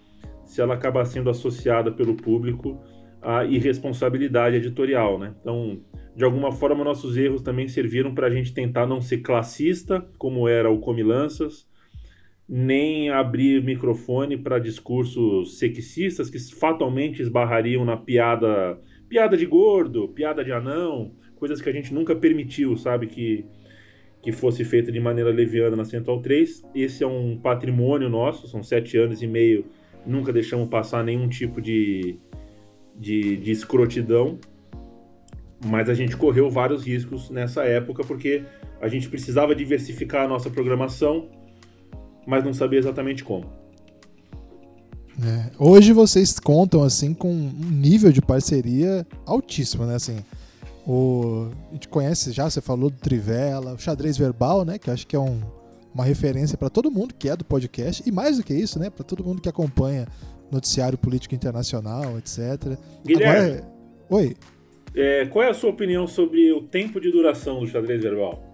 se ela acabar sendo associada pelo público à irresponsabilidade editorial, né? Então, de alguma forma, nossos erros também serviram para a gente tentar não ser classista, como era o Comilanças, nem abrir microfone para discursos sexistas que fatalmente esbarrariam na piada, piada de gordo, piada de anão, coisas que a gente nunca permitiu, sabe, que que fosse feita de maneira leviana na Central 3. Esse é um patrimônio nosso, são sete anos e meio, nunca deixamos passar nenhum tipo de, de, de escrotidão mas a gente correu vários riscos nessa época porque a gente precisava diversificar a nossa programação, mas não sabia exatamente como. É, hoje vocês contam assim com um nível de parceria altíssimo, né? Assim, o, a gente conhece já, você falou do Trivela, o xadrez verbal, né? Que acho que é um, uma referência para todo mundo que é do podcast e mais do que isso, né? Para todo mundo que acompanha noticiário político internacional, etc. Guilherme, Agora, oi. É, qual é a sua opinião sobre o tempo de duração do xadrez verbal?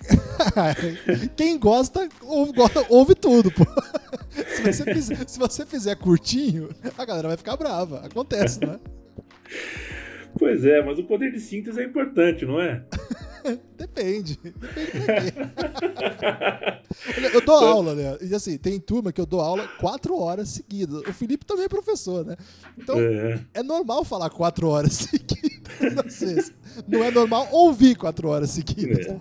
Quem gosta ouve, gosta, ouve, tudo, pô. Se você, fizer, se você fizer curtinho, a galera vai ficar brava. Acontece, né? Pois é, mas o poder de síntese é importante, não é? Depende. Depende eu dou aula, né? E assim, tem turma que eu dou aula quatro horas seguidas. O Felipe também é professor, né? Então, é, é normal falar quatro horas seguidas. Não é normal ouvir quatro horas seguidas. É.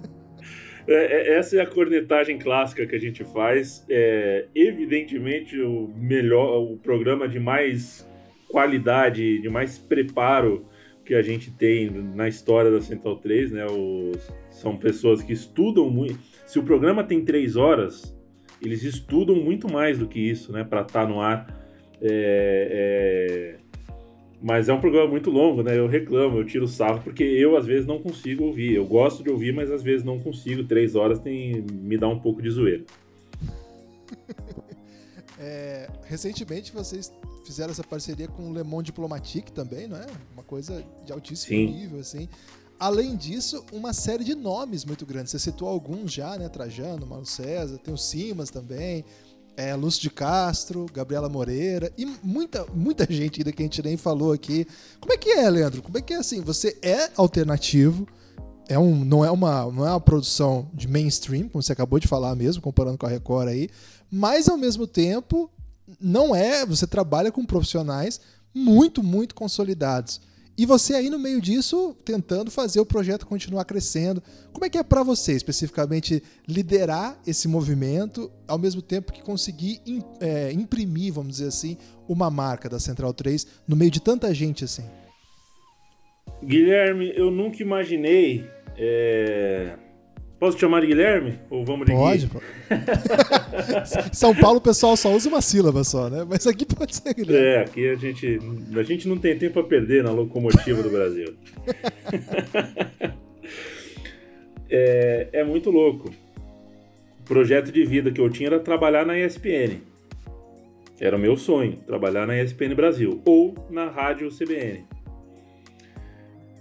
É, é. essa é a cornetagem clássica que a gente faz. É, evidentemente, o melhor, o programa de mais qualidade, de mais preparo que a gente tem na história da Central 3, né? Os, são pessoas que estudam muito. Se o programa tem três horas, eles estudam muito mais do que isso, né? Para estar tá no ar. É, é... Mas é um programa muito longo, né? Eu reclamo, eu tiro sarro, porque eu às vezes não consigo ouvir. Eu gosto de ouvir, mas às vezes não consigo. Três horas tem me dá um pouco de zoeira. É, recentemente vocês fizeram essa parceria com o Le Monde Diplomatique também, não é? Uma coisa de altíssimo Sim. nível, assim. Além disso, uma série de nomes muito grandes. Você citou alguns já, né? Trajano, Mauro César, tem o Simas também, é, Lúcio de Castro, Gabriela Moreira e muita, muita gente ainda que a gente nem falou aqui. Como é que é, Leandro? Como é que é assim? Você é alternativo, é um, não, é uma, não é uma produção de mainstream, como você acabou de falar mesmo, comparando com a Record aí, mas ao mesmo tempo não é. Você trabalha com profissionais muito, muito consolidados. E você aí no meio disso tentando fazer o projeto continuar crescendo. Como é que é para você especificamente liderar esse movimento ao mesmo tempo que conseguir é, imprimir, vamos dizer assim, uma marca da Central 3 no meio de tanta gente assim? Guilherme, eu nunca imaginei é Posso te chamar de Guilherme? Ou vamos de Pode, pode. São Paulo o pessoal só usa uma sílaba só, né? Mas aqui pode ser Guilherme. É, aqui a gente, a gente não tem tempo a perder na locomotiva do Brasil. é, é muito louco. O projeto de vida que eu tinha era trabalhar na ESPN. Era o meu sonho, trabalhar na ESPN Brasil ou na rádio CBN.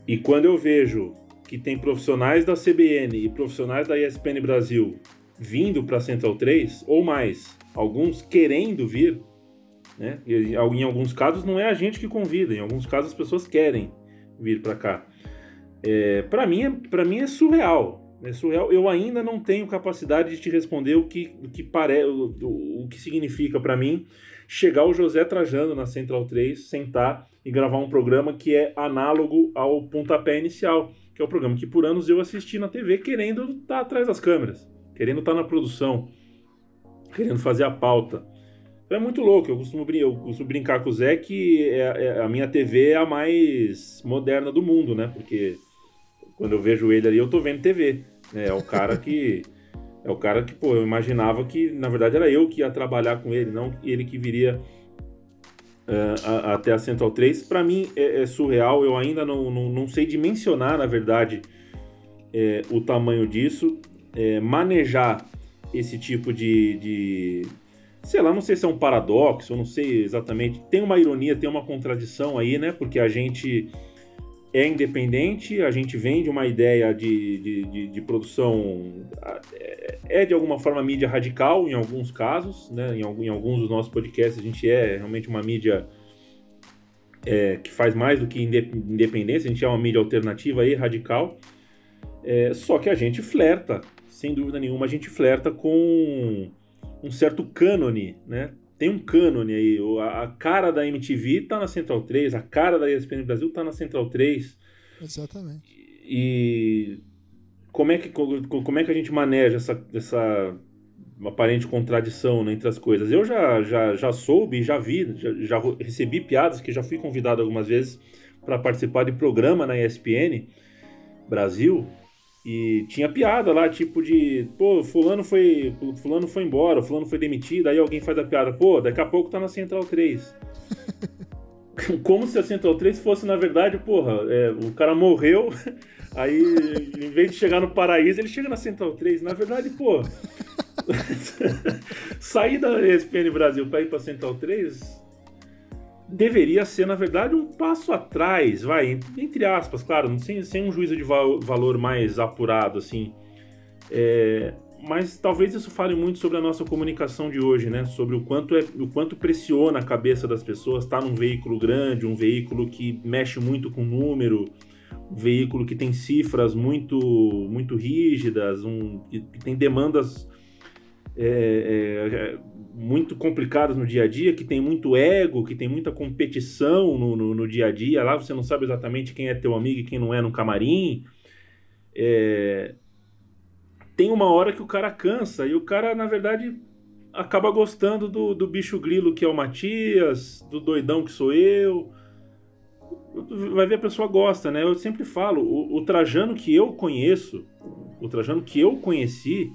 E quando eu vejo que tem profissionais da CBN e profissionais da ESPN Brasil vindo para Central 3, ou mais, alguns querendo vir, né? Em alguns casos não é a gente que convida, em alguns casos as pessoas querem vir para cá. É, para mim, é, para mim é surreal. É surreal. Eu ainda não tenho capacidade de te responder o que, o que pare, o, o, o que significa para mim chegar o José Trajano na Central 3, sentar e gravar um programa que é análogo ao pontapé inicial que é o programa que por anos eu assisti na TV querendo estar tá atrás das câmeras, querendo estar tá na produção, querendo fazer a pauta. Então é muito louco, eu costumo, eu costumo brincar com o Zé que é, é, a minha TV é a mais moderna do mundo, né? Porque quando eu vejo ele ali, eu tô vendo TV. Né? É o cara que. É o cara que, pô, eu imaginava que, na verdade, era eu que ia trabalhar com ele, não ele que viria uh, até a Central 3. Para mim é, é, surreal, eu ainda não, não, não sei dimensionar, na verdade, é, o tamanho disso. É, manejar esse tipo de, de. Sei lá, não sei se é um paradoxo, não sei exatamente. Tem uma ironia, tem uma contradição aí, né? Porque a gente é independente, a gente vende uma ideia de, de, de, de, produção, é, é de alguma forma mídia radical em alguns casos, né? em, em alguns dos nossos podcasts a gente é realmente uma mídia é, que faz mais do que independência, a gente é uma mídia alternativa e radical, é, só que a gente flerta, sem dúvida nenhuma, a gente flerta com um certo cânone, né? Tem um cânone aí. A, cara da MTV tá na Central 3, a cara da ESPN Brasil tá na Central 3. Exatamente. E como é que, como é que a gente maneja essa, essa aparente contradição né, entre as coisas? Eu já, já, já soube, já vi, já, já recebi piadas que já fui convidado algumas vezes para participar de programa na ESPN Brasil e tinha piada lá, tipo de, pô, fulano foi, fulano foi embora, fulano foi demitido, aí alguém faz a piada, pô, daqui a pouco tá na Central 3. Como se a Central 3 fosse, na verdade, porra, é, o cara morreu, aí em vez de chegar no paraíso, ele chega na Central 3. Na verdade, pô, sair da ESPN Brasil pra ir pra Central 3 deveria ser, na verdade, um passo atrás, vai, entre aspas, claro, sem, sem um juízo de valor mais apurado, assim. É, mas talvez isso fale muito sobre a nossa comunicação de hoje, né? Sobre o quanto, é, o quanto pressiona a cabeça das pessoas estar tá num veículo grande, um veículo que mexe muito com número, um veículo que tem cifras muito, muito rígidas, um, que tem demandas é, é, muito complicadas no dia a dia, que tem muito ego, que tem muita competição no, no, no, dia a dia. Lá você não sabe exatamente quem é teu amigo e quem não é no camarim. É... Tem uma hora que o cara cansa e o cara, na verdade, acaba gostando do, do bicho grilo que é o Matias, do doidão que sou eu. Vai ver, a pessoa gosta, né? Eu sempre falo, o, o Trajano que eu conheço, o Trajano que eu conheci,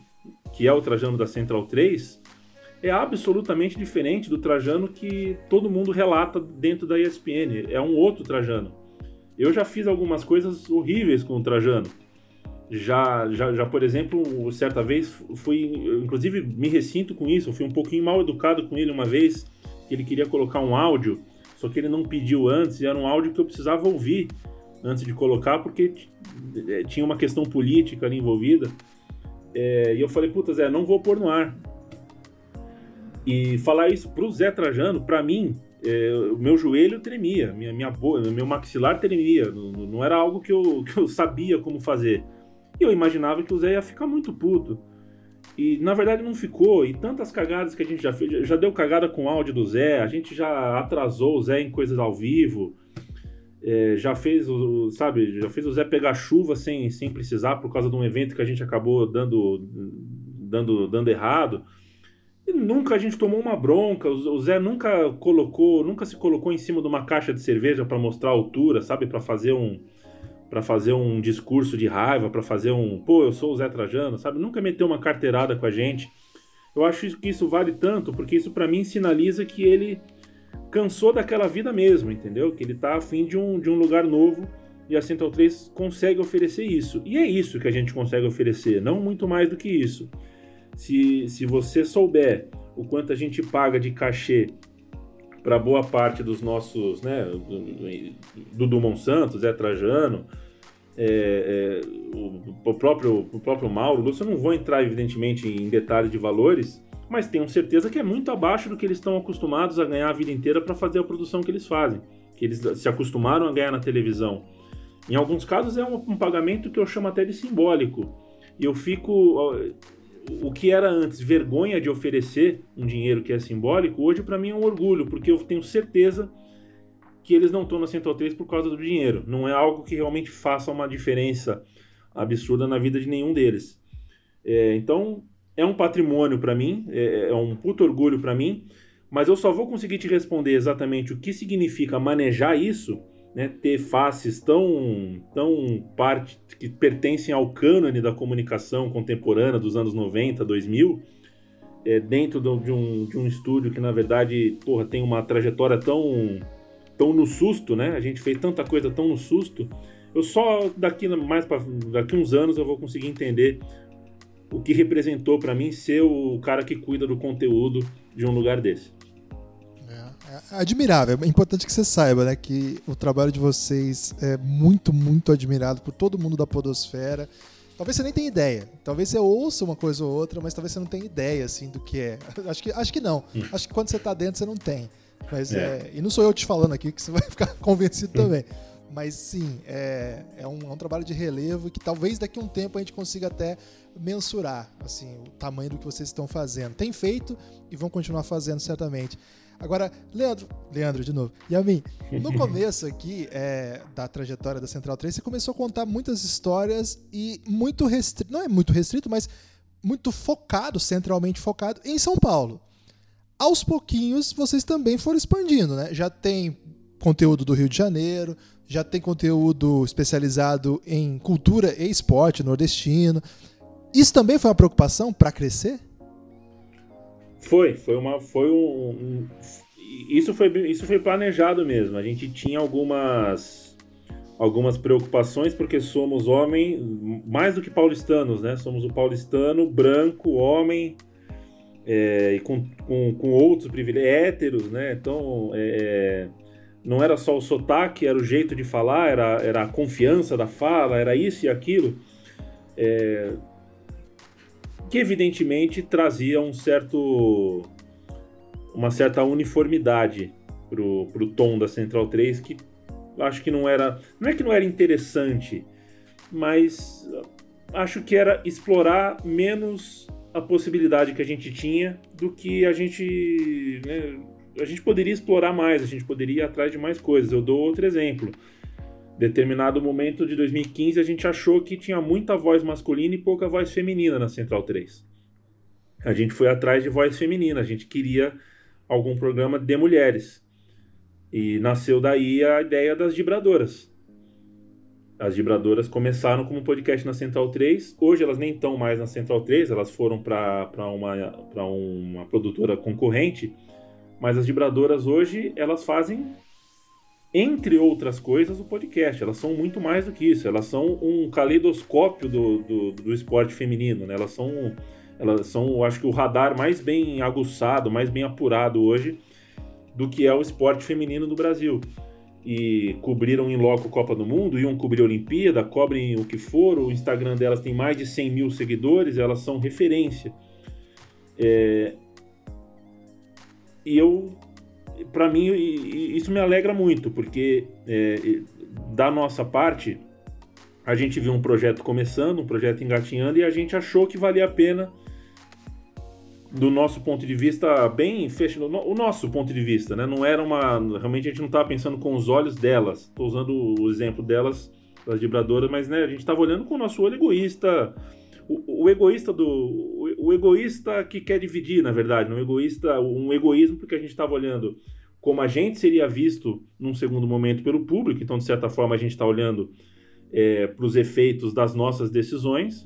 que é o Trajano da Central 3, é absolutamente diferente do Trajano que todo mundo relata dentro da ESPN. É um outro Trajano. Eu já fiz algumas coisas horríveis com o Trajano. Já, já, já por exemplo, certa vez fui, inclusive me ressinto com isso, fui um pouquinho mal educado com ele uma vez, que ele queria colocar um áudio, só que ele não pediu antes, e era um áudio que eu precisava ouvir antes de colocar, porque eh, tinha uma questão política ali envolvida. É, e eu falei, puta, Zé, não vou pôr no ar. E falar isso pro Zé Trajano, para mim, é, o meu joelho tremia, minha, minha meu maxilar tremia. Não, não, era algo que eu, que eu sabia como fazer. E eu imaginava que o Zé ia ficar muito puto. E na verdade não ficou, e tantas cagadas que a gente já fez, já deu cagada com o áudio do Zé, a gente já atrasou o Zé em coisas ao vivo, é, já fez o, sabe, já fez o Zé pegar chuva sem, sem precisar por causa de um evento que a gente acabou dando, dando, dando errado. E nunca a gente tomou uma bronca, o Zé nunca colocou, nunca se colocou em cima de uma caixa de cerveja para mostrar a altura, sabe, para fazer um para fazer um discurso de raiva, para fazer um, pô, eu sou o Zé Trajano, sabe? Nunca meteu uma carteirada com a gente. Eu acho que isso vale tanto, porque isso para mim sinaliza que ele cansou daquela vida mesmo, entendeu? Que ele tá afim de um, de um lugar novo e a Central 3 consegue oferecer isso. E é isso que a gente consegue oferecer, não muito mais do que isso. Se, se você souber o quanto a gente paga de cachê para boa parte dos nossos, né, do Dudu Santos, Zé Trajano, é, é, o, o, próprio, o próprio Mauro, eu não vou entrar, evidentemente, em detalhes de valores, mas tenho certeza que é muito abaixo do que eles estão acostumados a ganhar a vida inteira para fazer a produção que eles fazem, que eles se acostumaram a ganhar na televisão. Em alguns casos é um, um pagamento que eu chamo até de simbólico. E eu fico. O que era antes vergonha de oferecer um dinheiro que é simbólico, hoje para mim é um orgulho, porque eu tenho certeza que eles não estão na Central 3 por causa do dinheiro. Não é algo que realmente faça uma diferença absurda na vida de nenhum deles. É, então, é um patrimônio para mim, é, é, um puto orgulho para mim, mas eu só vou conseguir te responder exatamente o que significa manejar isso, né, ter faces tão, tão parte que pertencem ao cânone da comunicação contemporânea dos anos 90, 2000, é, dentro de um, de um estúdio que, na verdade, porra, tem uma trajetória tão tão no susto, né? A gente fez tanta coisa tão no susto. Eu só daqui mais daqui uns anos eu vou conseguir entender o que representou para mim ser o cara que cuida do conteúdo de um lugar desse. É, é admirável. É importante que você saiba, né, que o trabalho de vocês é muito, muito admirado por todo mundo da podosfera. Talvez você nem tenha ideia. Talvez você ouça uma coisa ou outra, mas talvez você não tenha ideia assim do que é. Acho que, acho que não. Hum. Acho que quando você está dentro você não tem. Mas é. é. E não sou eu te falando aqui que você vai ficar convencido também. Mas sim, é, é, um, é um trabalho de relevo que talvez daqui a um tempo a gente consiga até mensurar assim, o tamanho do que vocês estão fazendo. Tem feito e vão continuar fazendo certamente. Agora, Leandro, Leandro de novo, e a mim, no começo aqui é, da trajetória da Central 3, você começou a contar muitas histórias e muito restrito, não é muito restrito, mas muito focado, centralmente focado em São Paulo aos pouquinhos vocês também foram expandindo, né? Já tem conteúdo do Rio de Janeiro, já tem conteúdo especializado em cultura e esporte nordestino. Isso também foi uma preocupação para crescer? Foi, foi uma, foi um, um, isso foi, isso foi planejado mesmo. A gente tinha algumas, algumas preocupações porque somos homem mais do que paulistanos, né? Somos o paulistano branco, homem, é, e com, com, com, outros privilégios, héteros, né? Então, é, não era só o sotaque, era o jeito de falar, era, era a confiança da fala, era isso e aquilo, é, que evidentemente trazia um certo, uma certa uniformidade pro, pro tom da Central 3 que acho que não era, não é que não era interessante, mas acho que era explorar menos a possibilidade que a gente tinha do que a gente. Né, a gente poderia explorar mais, a gente poderia ir atrás de mais coisas. Eu dou outro exemplo. Determinado momento de 2015, a gente achou que tinha muita voz masculina e pouca voz feminina na Central 3. A gente foi atrás de voz feminina, a gente queria algum programa de mulheres. E nasceu daí a ideia das vibradoras. As vibradoras começaram como podcast na Central 3. Hoje elas nem estão mais na Central 3, elas foram para uma, uma produtora concorrente. Mas as vibradoras hoje, elas fazem, entre outras coisas, o podcast. Elas são muito mais do que isso. Elas são um caleidoscópio do, do, do esporte feminino. Né? Elas são, elas são, acho que, o radar mais bem aguçado, mais bem apurado hoje do que é o esporte feminino do Brasil e cobriram em loco Copa do Mundo, iam cobrir a Olimpíada, cobrem o que for, o Instagram delas tem mais de 100 mil seguidores, elas são referência. É... E eu, para mim, isso me alegra muito, porque é, da nossa parte, a gente viu um projeto começando, um projeto engatinhando, e a gente achou que valia a pena do nosso ponto de vista, bem fechado. O nosso ponto de vista, né? Não era uma. Realmente a gente não estava pensando com os olhos delas. Estou usando o exemplo delas, das vibradoras, mas né, a gente estava olhando com o nosso olho egoísta. O, o egoísta do. O, egoísta que quer dividir, na verdade. Um egoísta, um egoísmo porque a gente estava olhando como a gente seria visto num segundo momento pelo público, então, de certa forma, a gente está olhando é, para os efeitos das nossas decisões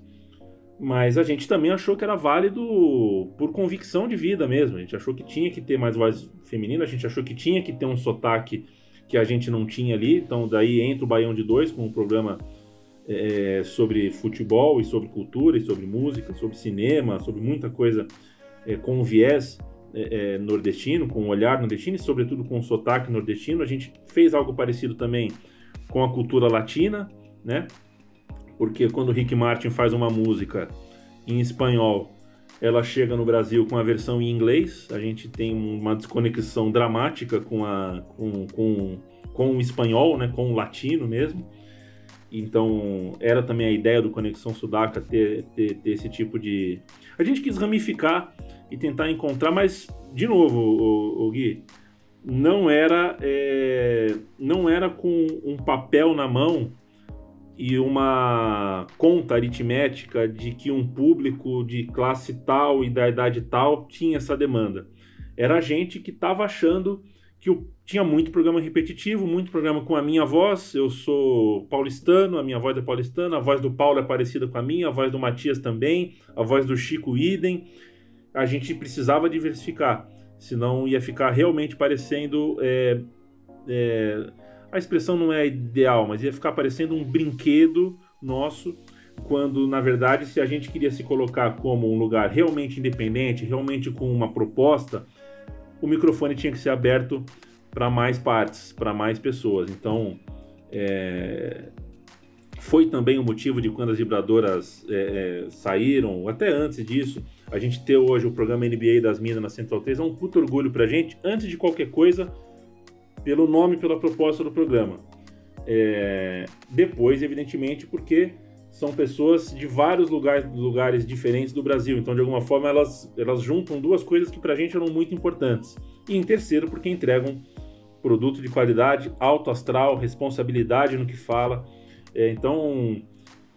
mas a gente também achou que era válido por convicção de vida mesmo. A gente achou que tinha que ter mais voz feminina, a gente achou que tinha que ter um sotaque que a gente não tinha ali. Então, daí entra o Baião de Dois com um programa é, sobre futebol e sobre cultura e sobre música, sobre cinema, sobre muita coisa é, com um viés é, é nordestino, com um olhar nordestino e, sobretudo, com um sotaque nordestino. A gente fez algo parecido também com a cultura latina, né? porque quando o Rick Martin faz uma música em espanhol, ela chega no Brasil com a versão em inglês. A gente tem uma desconexão dramática com, a, com, com, com o espanhol, né, com o latino mesmo. Então, era também a ideia do Conexão Sudaca ter, ter, ter, esse tipo de. A gente quis ramificar e tentar encontrar, mas, de novo, o, o Gui, não era, é, não era com um papel na mão e uma conta aritmética de que um público de classe tal e da idade tal tinha essa demanda. Era gente que estava achando que eu tinha muito programa repetitivo, muito programa com a minha voz. Eu sou paulistano, a minha voz é paulistana, a voz do Paulo é parecida com a minha, a voz do Matias também, a voz do Chico idem. A gente precisava diversificar, senão ia ficar realmente parecendo é, é, a expressão não é ideal, mas ia ficar parecendo um brinquedo nosso, quando na verdade, se a gente queria se colocar como um lugar realmente independente, realmente com uma proposta, o microfone tinha que ser aberto para mais partes, para mais pessoas. Então, é... foi também o motivo de quando as vibradoras é, é, saíram, até antes disso, a gente ter hoje o programa NBA das Minas na Central 3 é um puto orgulho para a gente. Antes de qualquer coisa, pelo nome pela proposta do programa. É, depois, evidentemente, porque são pessoas de vários lugares, lugares diferentes do Brasil, então de alguma forma elas, elas juntam duas coisas que para a gente eram muito importantes. E em terceiro, porque entregam produto de qualidade, alto astral, responsabilidade no que fala. É, então,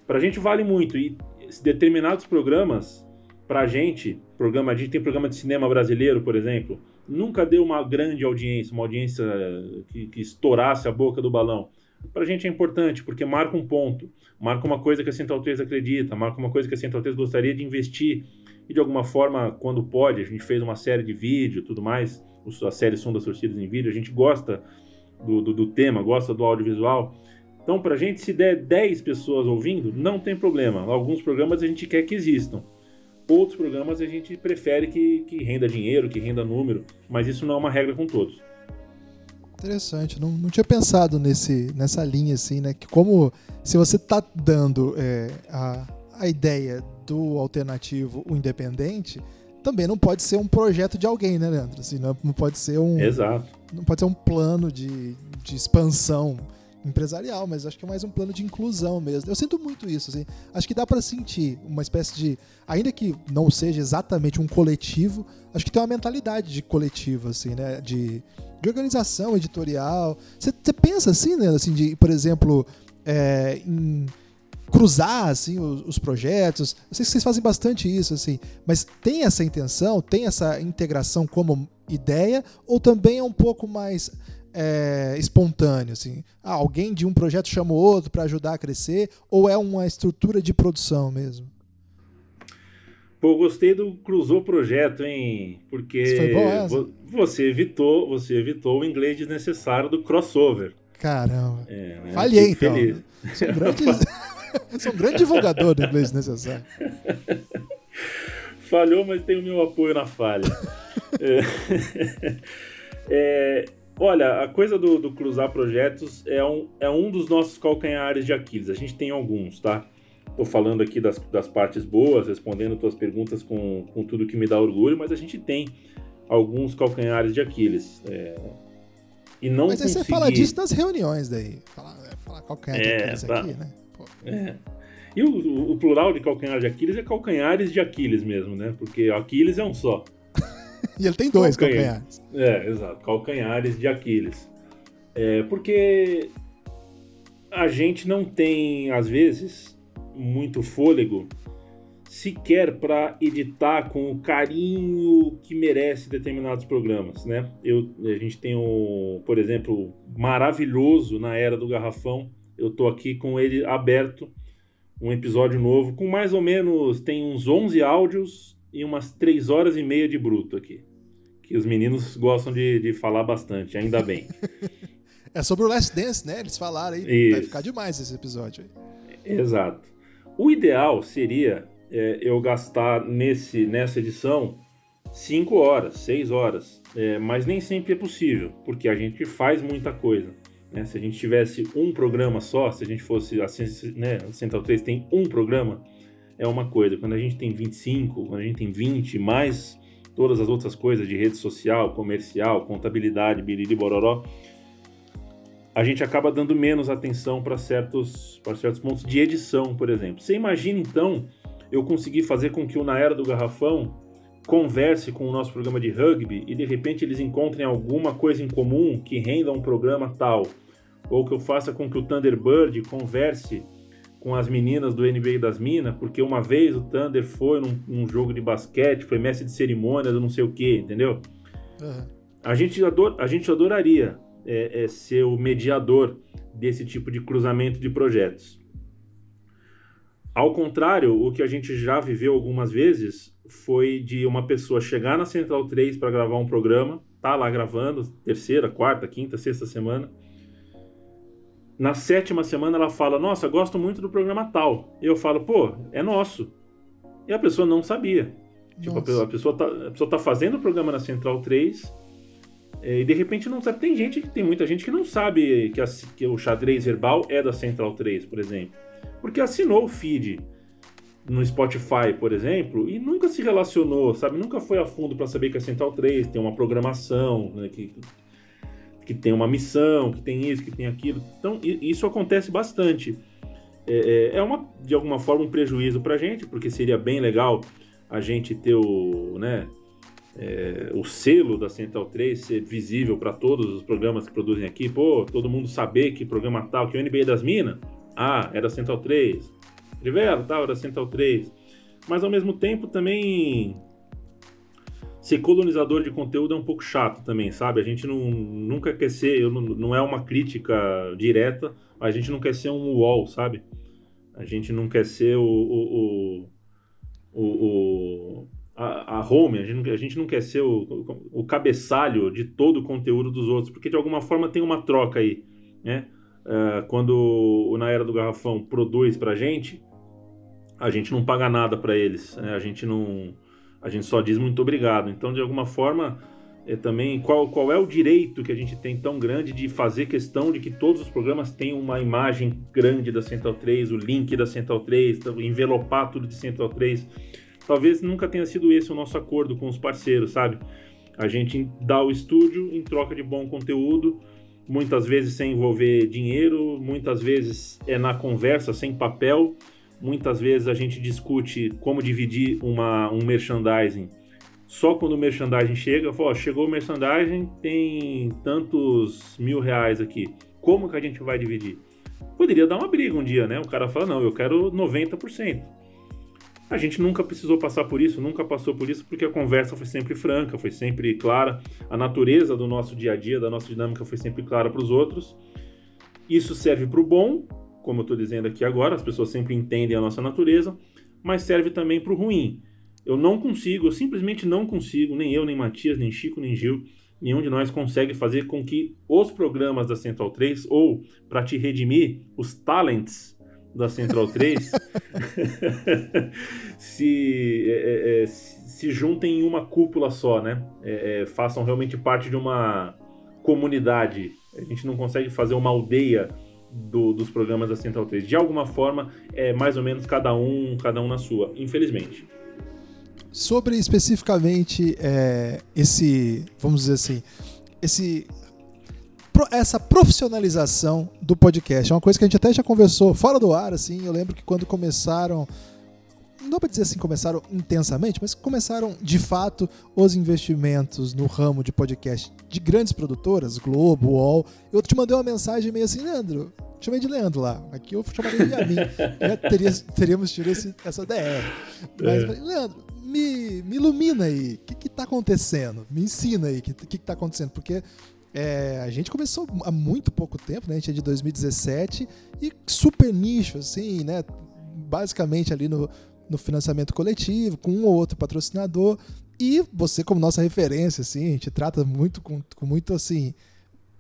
para a gente vale muito. E determinados programas, para a gente, programa, a gente tem programa de cinema brasileiro, por exemplo, nunca deu uma grande audiência, uma audiência que, que estourasse a boca do balão. Para a gente é importante, porque marca um ponto, marca uma coisa que a Central 3 acredita, marca uma coisa que a Central 3 gostaria de investir. E de alguma forma, quando pode, a gente fez uma série de vídeo tudo mais, a série Som das Torcidas em Vídeo, a gente gosta do, do, do tema, gosta do audiovisual. Então, para a gente, se der 10 pessoas ouvindo, não tem problema. Alguns programas a gente quer que existam. Outros programas a gente prefere que, que renda dinheiro, que renda número, mas isso não é uma regra com todos. Interessante, não, não tinha pensado nesse, nessa linha assim, né? Que como se você está dando é, a, a ideia do alternativo, o independente, também não pode ser um projeto de alguém, né, Leandro? Assim, não, não pode ser um. Exato. Não pode ser um plano de, de expansão empresarial, mas acho que é mais um plano de inclusão mesmo. Eu sinto muito isso, assim. Acho que dá para sentir uma espécie de, ainda que não seja exatamente um coletivo, acho que tem uma mentalidade de coletivo, assim, né? De, de organização editorial. Você pensa assim, né? Assim, de, por exemplo, é, em cruzar assim os, os, projetos. Eu sei que vocês fazem bastante isso, assim, mas tem essa intenção, tem essa integração como ideia, ou também é um pouco mais é, espontâneo, assim? Ah, alguém de um projeto chama o outro para ajudar a crescer, ou é uma estrutura de produção mesmo? Pô, gostei do cruzou projeto, hein? Porque você evitou, você evitou o inglês desnecessário do crossover. Caramba. É, né? Falhei então. Feliz. Sou um grande, sou um grande divulgador do inglês desnecessário. Falhou, mas tem o meu apoio na falha. é, é, Olha, a coisa do, do, cruzar projetos é um, é um dos nossos calcanhares de Aquiles. A gente tem alguns, tá? Tô falando aqui das, das partes boas, respondendo tuas perguntas com, com tudo que me dá orgulho, mas a gente tem alguns calcanhares de Aquiles. É... E não mas aí conseguir... você fala disso nas reuniões daí. Fala, fala calcanhar de é, Aquiles tá. aqui, né? É. E o, o, plural de calcanhar de Aquiles é calcanhares de Aquiles mesmo, né? Porque Aquiles é um só. E ele tem dois Calcanhar. calcanhares. É, exato. Calcanhares de Aquiles. É, porque a gente não tem, às vezes, muito fôlego sequer para editar com o carinho que merece determinados programas, né? Eu, a gente tem um, por exemplo, maravilhoso na era do garrafão. Eu tô aqui com ele aberto, um episódio novo com mais ou menos tem uns 11 áudios e umas 3 horas e meia de bruto aqui. Que os meninos gostam de, de falar bastante, ainda bem. é sobre o Last Dance, né? Eles falaram aí. Isso. Vai ficar demais esse episódio aí. Exato. O ideal seria é, eu gastar nesse, nessa edição 5 horas, 6 horas. É, mas nem sempre é possível, porque a gente faz muita coisa. Né? Se a gente tivesse um programa só, se a gente fosse assim, né, a Central 3 tem um programa, é uma coisa. Quando a gente tem 25, quando a gente tem 20, mais todas as outras coisas de rede social, comercial, contabilidade, biriri bororó, a gente acaba dando menos atenção para certos, certos pontos de edição, por exemplo. Você imagina então eu consegui fazer com que o Na Era do Garrafão converse com o nosso programa de rugby e de repente eles encontrem alguma coisa em comum que renda um programa tal. Ou que eu faça com que o Thunderbird converse com as meninas do NBA das Minas, porque uma vez o Thunder foi num, num jogo de basquete, foi mestre de cerimônia do não sei o que, entendeu? Uhum. A, gente ador, a gente adoraria é, é, ser o mediador desse tipo de cruzamento de projetos. Ao contrário, o que a gente já viveu algumas vezes foi de uma pessoa chegar na Central 3 para gravar um programa, tá lá gravando, terceira, quarta, quinta, sexta semana. Na sétima semana ela fala: Nossa, gosto muito do programa tal. E eu falo: Pô, é nosso. E a pessoa não sabia. Tipo, a pessoa, tá, a pessoa tá fazendo o programa na Central 3 é, e de repente não sabe. Tem gente tem muita gente que não sabe que, a, que o xadrez verbal é da Central 3, por exemplo porque assinou o feed no Spotify, por exemplo, e nunca se relacionou, sabe? Nunca foi a fundo para saber que a Central 3 tem uma programação, né? que, que tem uma missão, que tem isso, que tem aquilo. Então, isso acontece bastante. É, é, é uma, de alguma forma, um prejuízo para a gente, porque seria bem legal a gente ter o, né, é, o selo da Central 3 ser visível para todos os programas que produzem aqui. Pô, todo mundo saber que programa tal, que é o NBA das Minas ah, era Central 3. Trivela, tal, era Central 3. Mas ao mesmo tempo também ser colonizador de conteúdo é um pouco chato também, sabe? A gente não, nunca quer ser, eu não, é uma crítica direta, a gente não quer ser um wall, sabe? A gente não quer ser o, o, o, o a, a, home, a gente, a gente não quer ser o, o cabeçalho de todo o conteúdo dos outros, porque de alguma forma tem uma troca aí, né? uh, quando o Na Era do Garrafão produz pra gente, a gente não paga nada para eles, né? a gente não, a gente só diz muito obrigado. Então, de alguma forma, é também qual, qual é o direito que a gente tem tão grande de fazer questão de que todos os programas tenham uma imagem grande da Central 3, o link da Central 3, então, envelopar tudo de Central 3. Talvez nunca tenha sido esse o nosso acordo com os parceiros, sabe? A gente dá o estúdio em troca de bom conteúdo muitas vezes sem envolver dinheiro, muitas vezes é na conversa, sem papel, muitas vezes a gente discute como dividir uma, um merchandising. Só quando o merchandising chega, fala, chegou o merchandising, tem tantos mil reais aqui. Como que a gente vai dividir? Poderia dar uma briga um dia, né? O cara fala, não, eu quero 90%. A gente nunca precisou passar por isso, nunca passou por isso, porque a conversa foi sempre franca, foi sempre clara, a natureza do nosso dia a dia, da nossa dinâmica foi sempre clara para os outros. Isso serve para o bom, como eu estou dizendo aqui agora, as pessoas sempre entendem a nossa natureza, mas serve também para o ruim. Eu não consigo, eu simplesmente não consigo, nem eu, nem Matias, nem Chico, nem Gil, nenhum de nós consegue fazer com que os programas da Central 3, ou para te redimir, os talents da Central 3 se, é, é, é se juntem em uma cúpula só, né? É, é, façam realmente parte de uma comunidade. A gente não consegue fazer uma aldeia do, dos programas da Central 3. De alguma forma, é mais ou menos cada um, cada um na sua, infelizmente. Sobre especificamente é, esse, vamos dizer assim, esse essa profissionalização do podcast. É uma coisa que a gente até já conversou fora do ar, assim. Eu lembro que quando começaram não dá pra dizer assim, começaram intensamente, mas começaram de fato os investimentos no ramo de podcast de grandes produtoras, Globo, UOL. Eu te mandei uma mensagem meio assim, Leandro, chamei de Leandro lá, aqui eu chamaria de a mim. Já teria, teríamos tido esse, essa DR. Mas, é. Leandro, me, me ilumina aí, o que que tá acontecendo? Me ensina aí, o que, que que tá acontecendo? Porque é, a gente começou há muito pouco tempo, né? A gente é de 2017 e super nicho, assim, né? Basicamente ali no, no financiamento coletivo, com um ou outro patrocinador. E você, como nossa referência, assim, a gente trata muito com, com muito assim.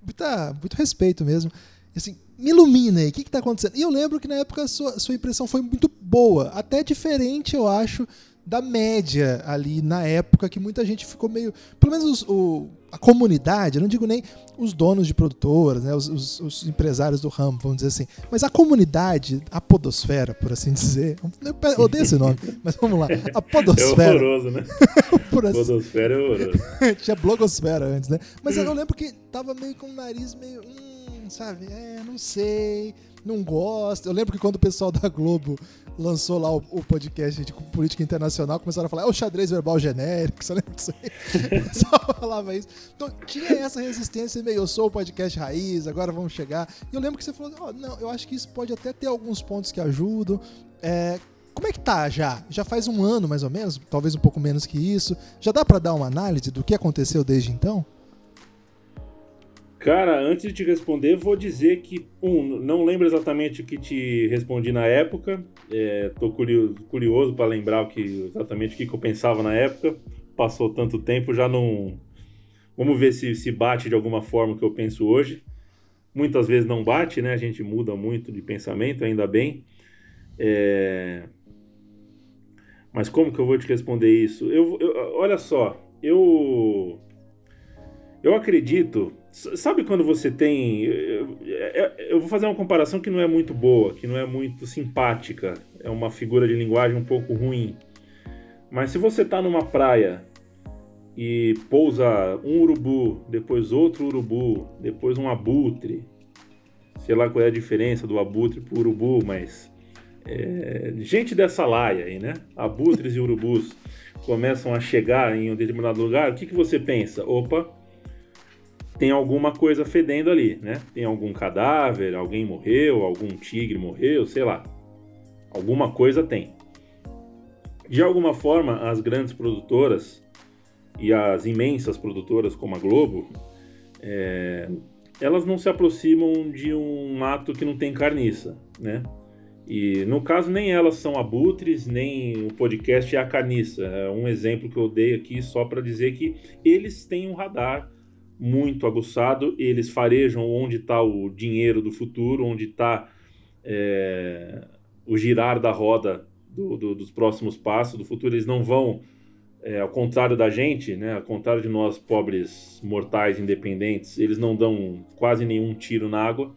Muita, muito respeito mesmo. Assim, me ilumina aí, o que está acontecendo? E eu lembro que na época a sua, sua impressão foi muito boa, até diferente, eu acho, da média ali na época que muita gente ficou meio. Pelo menos os, o, a comunidade, eu não digo nem os donos de produtoras, né, os, os, os, empresários do ramo, vamos dizer assim, mas a comunidade, a podosfera, por assim dizer. Eu odeio esse nome, mas vamos lá. A podosfera. É horroroso, né? assim. Podosfera é horroroso. Tinha blogosfera antes, né? Mas eu lembro que tava meio com o nariz meio. Hum, sabe? É, não sei não gosto. Eu lembro que quando o pessoal da Globo lançou lá o, o podcast de política internacional, começaram a falar, é o xadrez verbal genérico, você lembra disso aí? Pessoal falava isso. Então tinha essa resistência meio, eu sou o podcast raiz, agora vamos chegar. E eu lembro que você falou, oh, não, eu acho que isso pode até ter alguns pontos que ajudam. É, como é que tá já? Já faz um ano mais ou menos, talvez um pouco menos que isso. Já dá para dar uma análise do que aconteceu desde então? Cara, antes de te responder, vou dizer que, um, não lembro exatamente o que te respondi na época. É, tô curioso, curioso para lembrar o que, exatamente o que, que eu pensava na época. Passou tanto tempo, já não. Vamos ver se se bate de alguma forma o que eu penso hoje. Muitas vezes não bate, né? A gente muda muito de pensamento, ainda bem. É... Mas como que eu vou te responder isso? Eu, eu olha só, eu eu acredito Sabe quando você tem. Eu vou fazer uma comparação que não é muito boa, que não é muito simpática. É uma figura de linguagem um pouco ruim. Mas se você está numa praia e pousa um urubu, depois outro urubu, depois um abutre, sei lá qual é a diferença do abutre para o urubu, mas. É, gente dessa laia aí, né? Abutres e urubus começam a chegar em um determinado lugar, o que, que você pensa? Opa, tem alguma coisa fedendo ali, né? Tem algum cadáver, alguém morreu, algum tigre morreu, sei lá. Alguma coisa tem. De alguma forma, as grandes produtoras e as imensas produtoras como a Globo, é, elas não se aproximam de um ato que não tem carniça, né? E no caso, nem elas são abutres, nem o podcast é a carniça. É um exemplo que eu dei aqui só para dizer que eles têm um radar muito aguçado, eles farejam onde está o dinheiro do futuro, onde está é, o girar da roda do, do, dos próximos passos do futuro. Eles não vão, é, ao contrário da gente, né, ao contrário de nós pobres mortais independentes, eles não dão quase nenhum tiro na água.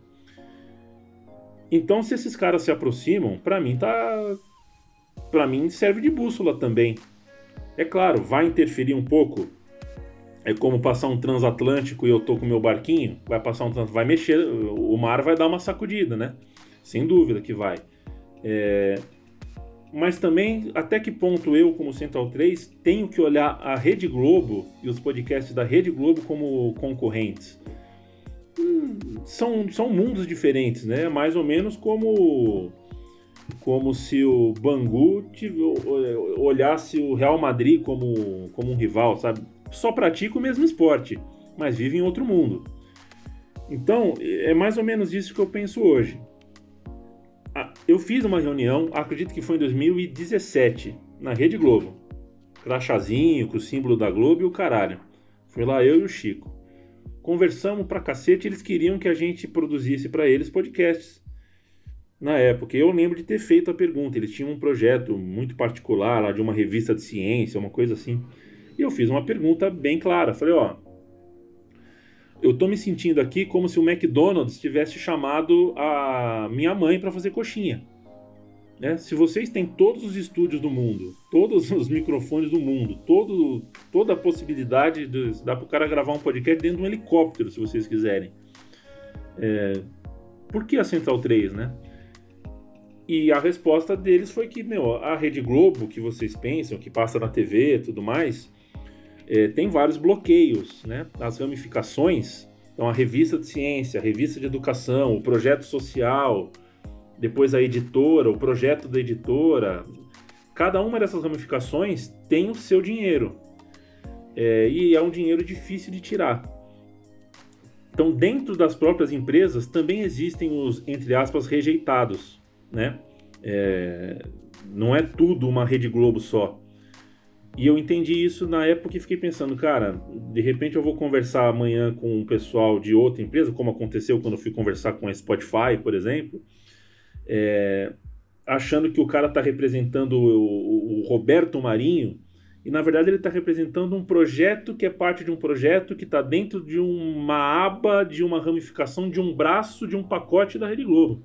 Então, se esses caras se aproximam, para mim tá, para mim serve de bússola também. É claro, vai interferir um pouco é como passar um transatlântico e eu tô com meu barquinho, vai passar um vai mexer, o mar vai dar uma sacudida, né? Sem dúvida que vai. É, mas também, até que ponto eu, como Central 3, tenho que olhar a Rede Globo e os podcasts da Rede Globo como concorrentes? Hum, são, são mundos diferentes, né? Mais ou menos como como se o Bangu olhasse o Real Madrid como, como um rival, sabe? Só pratica o mesmo esporte, mas vive em outro mundo. Então, é mais ou menos isso que eu penso hoje. Eu fiz uma reunião, acredito que foi em 2017, na Rede Globo. Crachazinho, com o símbolo da Globo e o caralho. Foi lá eu e o Chico. Conversamos pra cacete, eles queriam que a gente produzisse para eles podcasts. Na época, eu lembro de ter feito a pergunta. Eles tinham um projeto muito particular lá de uma revista de ciência, uma coisa assim. E eu fiz uma pergunta bem clara. Falei, ó, eu tô me sentindo aqui como se o McDonald's tivesse chamado a minha mãe para fazer coxinha. Né? Se vocês têm todos os estúdios do mundo, todos os microfones do mundo, todo, toda a possibilidade de dá para o cara gravar um podcast dentro de um helicóptero, se vocês quiserem. é, por que a Central 3, né? E a resposta deles foi que, meu, a Rede Globo, que vocês pensam, que passa na TV e tudo mais, é, tem vários bloqueios, né? As ramificações, então a revista de ciência, a revista de educação, o projeto social, depois a editora, o projeto da editora, cada uma dessas ramificações tem o seu dinheiro. É, e é um dinheiro difícil de tirar. Então, dentro das próprias empresas também existem os, entre aspas, rejeitados, né? É, não é tudo uma Rede Globo só. E eu entendi isso na época e fiquei pensando, cara, de repente eu vou conversar amanhã com um pessoal de outra empresa, como aconteceu quando eu fui conversar com a Spotify, por exemplo, é, achando que o cara está representando o, o, Roberto Marinho, e na verdade ele está representando um projeto que é parte de um projeto que está dentro de uma aba, de uma ramificação, de um braço, de um pacote da Rede Globo.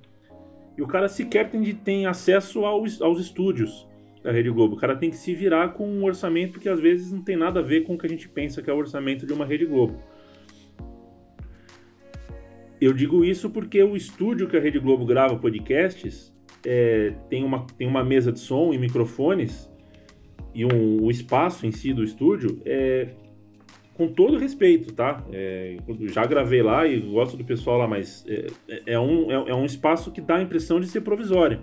E o cara sequer tem, tem acesso aos, aos estúdios da Rede Globo. O cara tem que se virar com um orçamento que às vezes não tem nada a ver com o que a gente pensa que é o orçamento de uma Rede Globo. Eu digo isso porque o estúdio que a Rede Globo grava podcasts é, tem, uma, tem uma mesa de som e microfones e um, o espaço em si do estúdio é com todo respeito, tá? É, já gravei lá e gosto do pessoal lá, mas é, é um, é, é um espaço que dá a impressão de ser provisório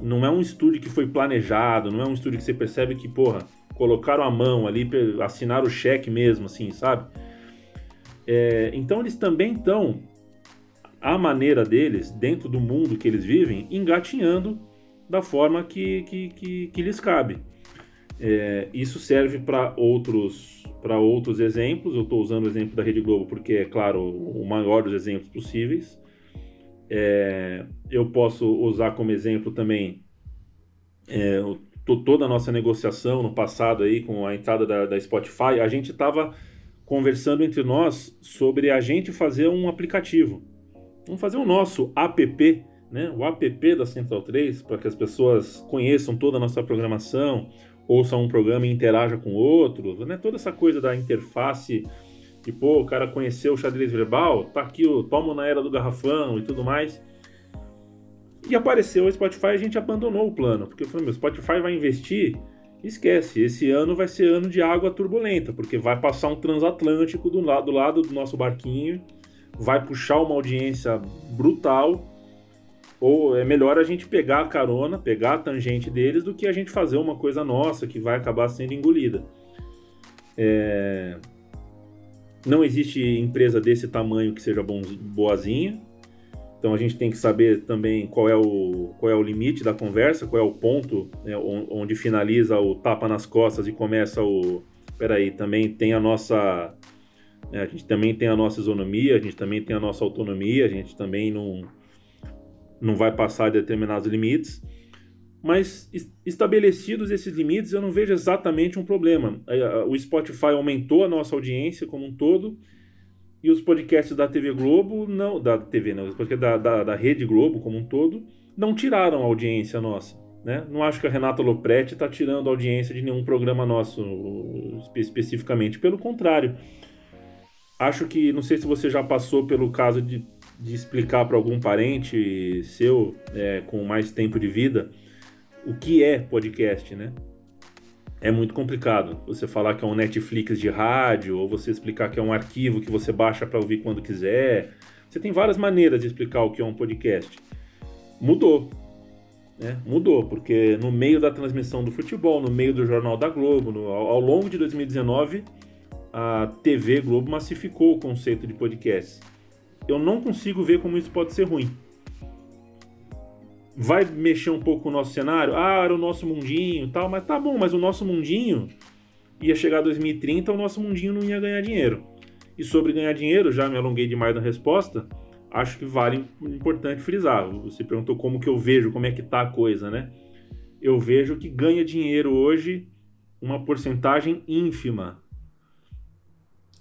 não é um estúdio que foi planejado, não é um estúdio que você percebe que, porra, colocaram a mão ali, assinaram o cheque mesmo, assim, sabe? É, então eles também estão, a maneira deles, dentro do mundo que eles vivem, engatinhando da forma que, que, que, que lhes cabe. É, isso serve para outros, para outros exemplos. Eu estou usando o exemplo da Rede Globo porque é, claro, o maior dos exemplos possíveis. É, eu posso usar como exemplo também é, toda a nossa negociação no passado aí com a entrada da, da Spotify. A gente estava conversando entre nós sobre a gente fazer um aplicativo. Vamos fazer o nosso app, né? o app da Central 3, para que as pessoas conheçam toda a nossa programação, ouçam um programa e interajam com outro, né? toda essa coisa da interface que, pô, o cara conheceu o xadrez verbal, tá aqui o Tomo na Era do Garrafão e tudo mais. E apareceu o Spotify e a gente abandonou o plano, porque eu falei, meu, Spotify vai investir, esquece, esse ano vai ser ano de água turbulenta, porque vai passar um transatlântico do lado, do lado do nosso barquinho, vai puxar uma audiência brutal, ou é melhor a gente pegar a carona, pegar a tangente deles, do que a gente fazer uma coisa nossa que vai acabar sendo engolida. É... Não existe empresa desse tamanho que seja boazinha. Então a gente tem que saber também qual é o, qual é o limite da conversa, qual é o ponto né, onde finaliza o tapa nas costas e começa o. Peraí, também tem a nossa. Né, a gente também tem a nossa isonomia, a gente também tem a nossa autonomia, a gente também não, não vai passar de determinados limites mas estabelecidos esses limites, eu não vejo exatamente um problema. O Spotify aumentou a nossa audiência como um todo e os podcasts da TV Globo, não, da TV, não, podcasts da, da, da Rede Globo como um todo, não tiraram a audiência nossa. Né? Não acho que a Renata Lopretti está tirando a audiência de nenhum programa nosso especificamente. Pelo contrário, acho que, não sei se você já passou pelo caso de, de explicar para algum parente seu é, com mais tempo de vida o que é podcast, né? É muito complicado você falar que é um Netflix de rádio ou você explicar que é um arquivo que você baixa para ouvir quando quiser. Você tem várias maneiras de explicar o que é um podcast. Mudou, né? Mudou, porque no meio da transmissão do futebol, no meio do Jornal da Globo, no, ao, ao, longo de 2019, a TV Globo massificou o conceito de podcast. Eu não consigo ver como isso pode ser ruim vai mexer um pouco com o nosso cenário? Ah, era o nosso mundinho tal, mas tá bom, mas o nosso mundinho ia chegar 2030, o nosso mundinho não ia ganhar dinheiro. E sobre ganhar dinheiro, já me alonguei demais na resposta, acho que vale importante frisar. Você perguntou como que eu vejo, como é que tá a coisa, né? Eu vejo que ganha dinheiro hoje uma porcentagem ínfima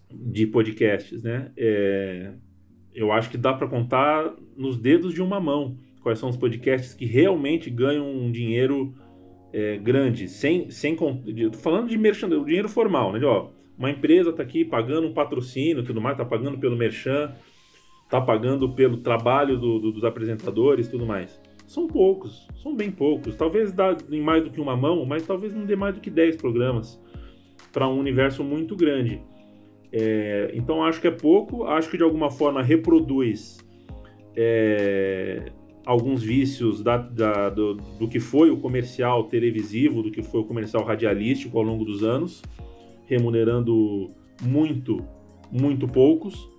de podcasts, né? É, eu acho que dá para contar nos dedos de uma mão quais são os podcasts que realmente ganham um dinheiro é, grande, sem, sem tô falando de merchan, o dinheiro formal, né? De, ó, uma empresa está aqui pagando um patrocínio, tudo mais, está pagando pelo merchan. tá pagando pelo trabalho do, do, dos apresentadores tudo mais. São poucos, são bem poucos. Talvez dá em mais do que uma mão, mas talvez não dê mais do que 10 programas para um universo muito grande. É, então acho que é pouco, acho que de alguma forma reproduz é, alguns vícios da, da, do, do, que foi o comercial televisivo, do que foi o comercial radialístico ao longo dos anos, remunerando muito, muito poucos.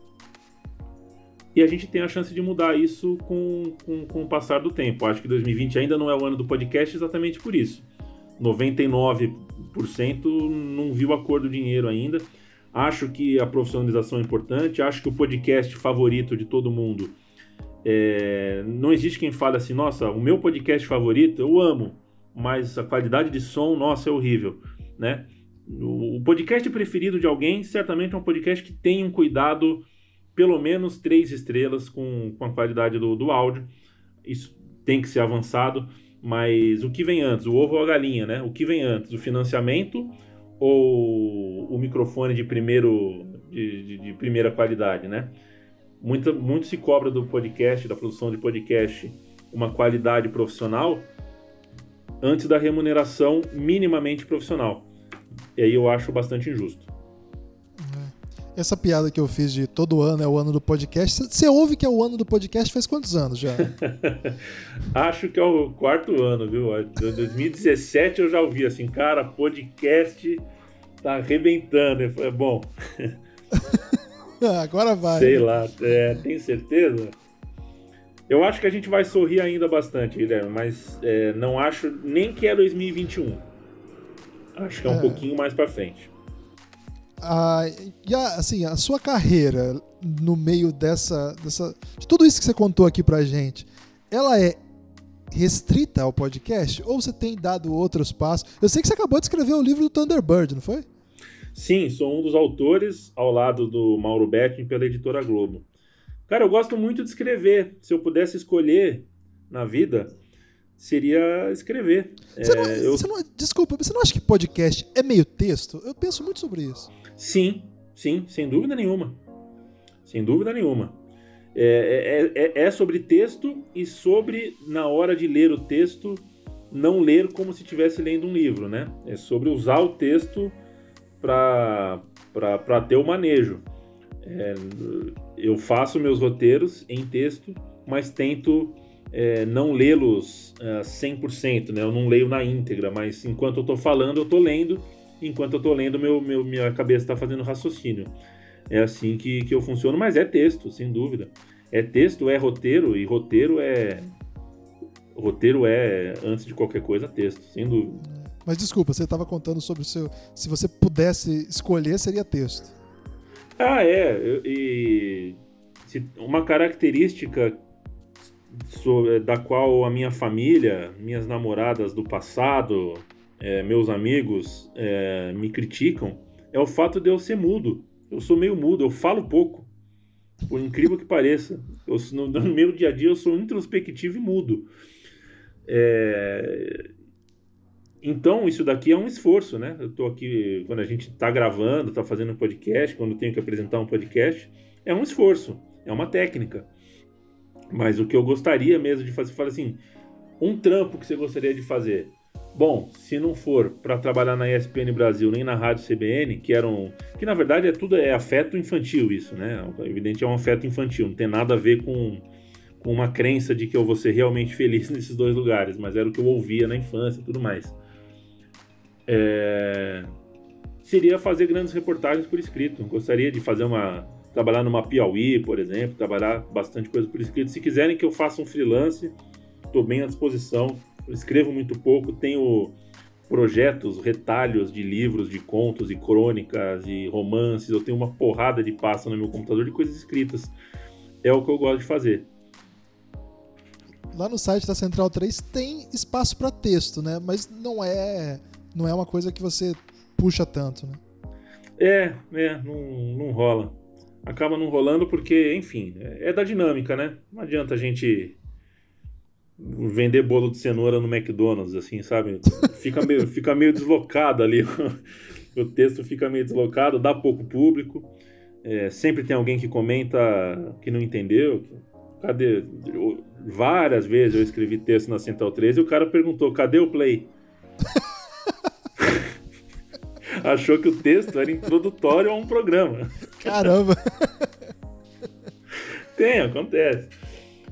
E a gente tem a chance de mudar isso com, com, com o passar do tempo. Acho que 2020 ainda não é o ano do podcast exatamente por isso. 99% não viu a cor do dinheiro ainda. Acho que a profissionalização é importante, acho que o podcast favorito de todo mundo. É... não existe quem fale assim, nossa, o meu podcast favorito eu amo, mas a qualidade de som, nossa, é horrível, né? O podcast preferido de alguém certamente é um podcast que tem um cuidado, pelo menos três estrelas com, com a qualidade do, do áudio. Isso tem que ser avançado, mas o que vem antes, o ovo ou a galinha, né? O que vem antes, o financiamento ou o microfone de primeiro de, de, de primeira qualidade, né? Muito, muito se cobra do podcast, da produção de podcast, uma qualidade profissional antes da remuneração minimamente profissional. E aí eu acho bastante injusto. É. Essa piada que eu fiz de todo ano é o ano do podcast. Você ouve que é o ano do podcast faz quantos anos já? acho que é o quarto ano, viu? 2017 eu já ouvi assim, cara, podcast tá arrebentando. É bom. Agora vai. Sei lá, é, tem certeza? Eu acho que a gente vai sorrir ainda bastante, Guilherme, mas é, não acho nem que é 2021. Acho que é um é. pouquinho mais para frente. Ah, e a, assim, a sua carreira no meio dessa, dessa. De tudo isso que você contou aqui pra gente, ela é restrita ao podcast? Ou você tem dado outros passos? Eu sei que você acabou de escrever o livro do Thunderbird, não foi? Sim, sou um dos autores, ao lado do Mauro Becking, pela editora Globo. Cara, eu gosto muito de escrever. Se eu pudesse escolher na vida, seria escrever. Você não, é, eu... você não, desculpa, você não acha que podcast é meio texto? Eu penso muito sobre isso. Sim, sim, sem dúvida nenhuma. Sem dúvida nenhuma. É, é, é, é sobre texto e sobre, na hora de ler o texto, não ler como se estivesse lendo um livro, né? É sobre usar o texto para ter o manejo. É, eu faço meus roteiros em texto, mas tento é, não lê-los uh, é, 100%, né? Eu não leio na íntegra, mas enquanto eu estou falando, eu estou lendo, enquanto eu estou lendo, meu, meu, minha cabeça está fazendo raciocínio. É assim que, que eu funciono, mas é texto, sem dúvida. É texto, é roteiro, e roteiro é. Roteiro é, antes de qualquer coisa, texto, sem dúvida. Mas desculpa, você estava contando sobre o seu. Se você pudesse escolher, seria texto. Ah, é. E uma característica é, da qual a minha família, minhas namoradas do passado, é, meus amigos é, me criticam, é o fato de eu ser mudo. Eu sou meio mudo, eu falo pouco. Por incrível que pareça. Eu, no, no meu dia a dia eu sou introspectivo e mudo. É... Então, isso daqui é um esforço, né? Eu tô aqui, quando a gente está gravando, está fazendo um podcast, quando eu tenho que apresentar um podcast, é um esforço, é uma técnica. Mas o que eu gostaria mesmo de fazer, fala assim, um trampo que você gostaria de fazer. Bom, se não for para trabalhar na ESPN Brasil nem na Rádio CBN, que eram, que na verdade é tudo é afeto infantil isso, né? Evidente é um afeto infantil, não tem nada a ver com, com uma crença de que eu vou ser realmente feliz nesses dois lugares, mas era o que eu ouvia na infância e tudo mais. É... Seria fazer grandes reportagens por escrito. Gostaria de fazer uma trabalhar numa Piauí, por exemplo, trabalhar bastante coisa por escrito. Se quiserem que eu faça um freelance, estou bem à disposição. Eu escrevo muito pouco, tenho projetos, retalhos de livros, de contos e crônicas e romances. Eu tenho uma porrada de pasta no meu computador de coisas escritas. É o que eu gosto de fazer. Lá no site da Central 3 tem espaço para texto, né? Mas não é, não é uma coisa que você puxa tanto, né? É, é, não, não rola acaba não rolando porque, enfim, é da dinâmica, né? Não adianta a gente vender bolo de cenoura no McDonald's, assim, sabe? Fica meio, fica meio deslocado ali. o texto fica meio deslocado, dá pouco público. É, sempre tem alguém que comenta que não entendeu. Cadê? várias vezes eu escrevi texto na Central 13 e o cara perguntou: cadê o play? Achou que o texto era introdutório a um programa. Caramba! Tem, acontece.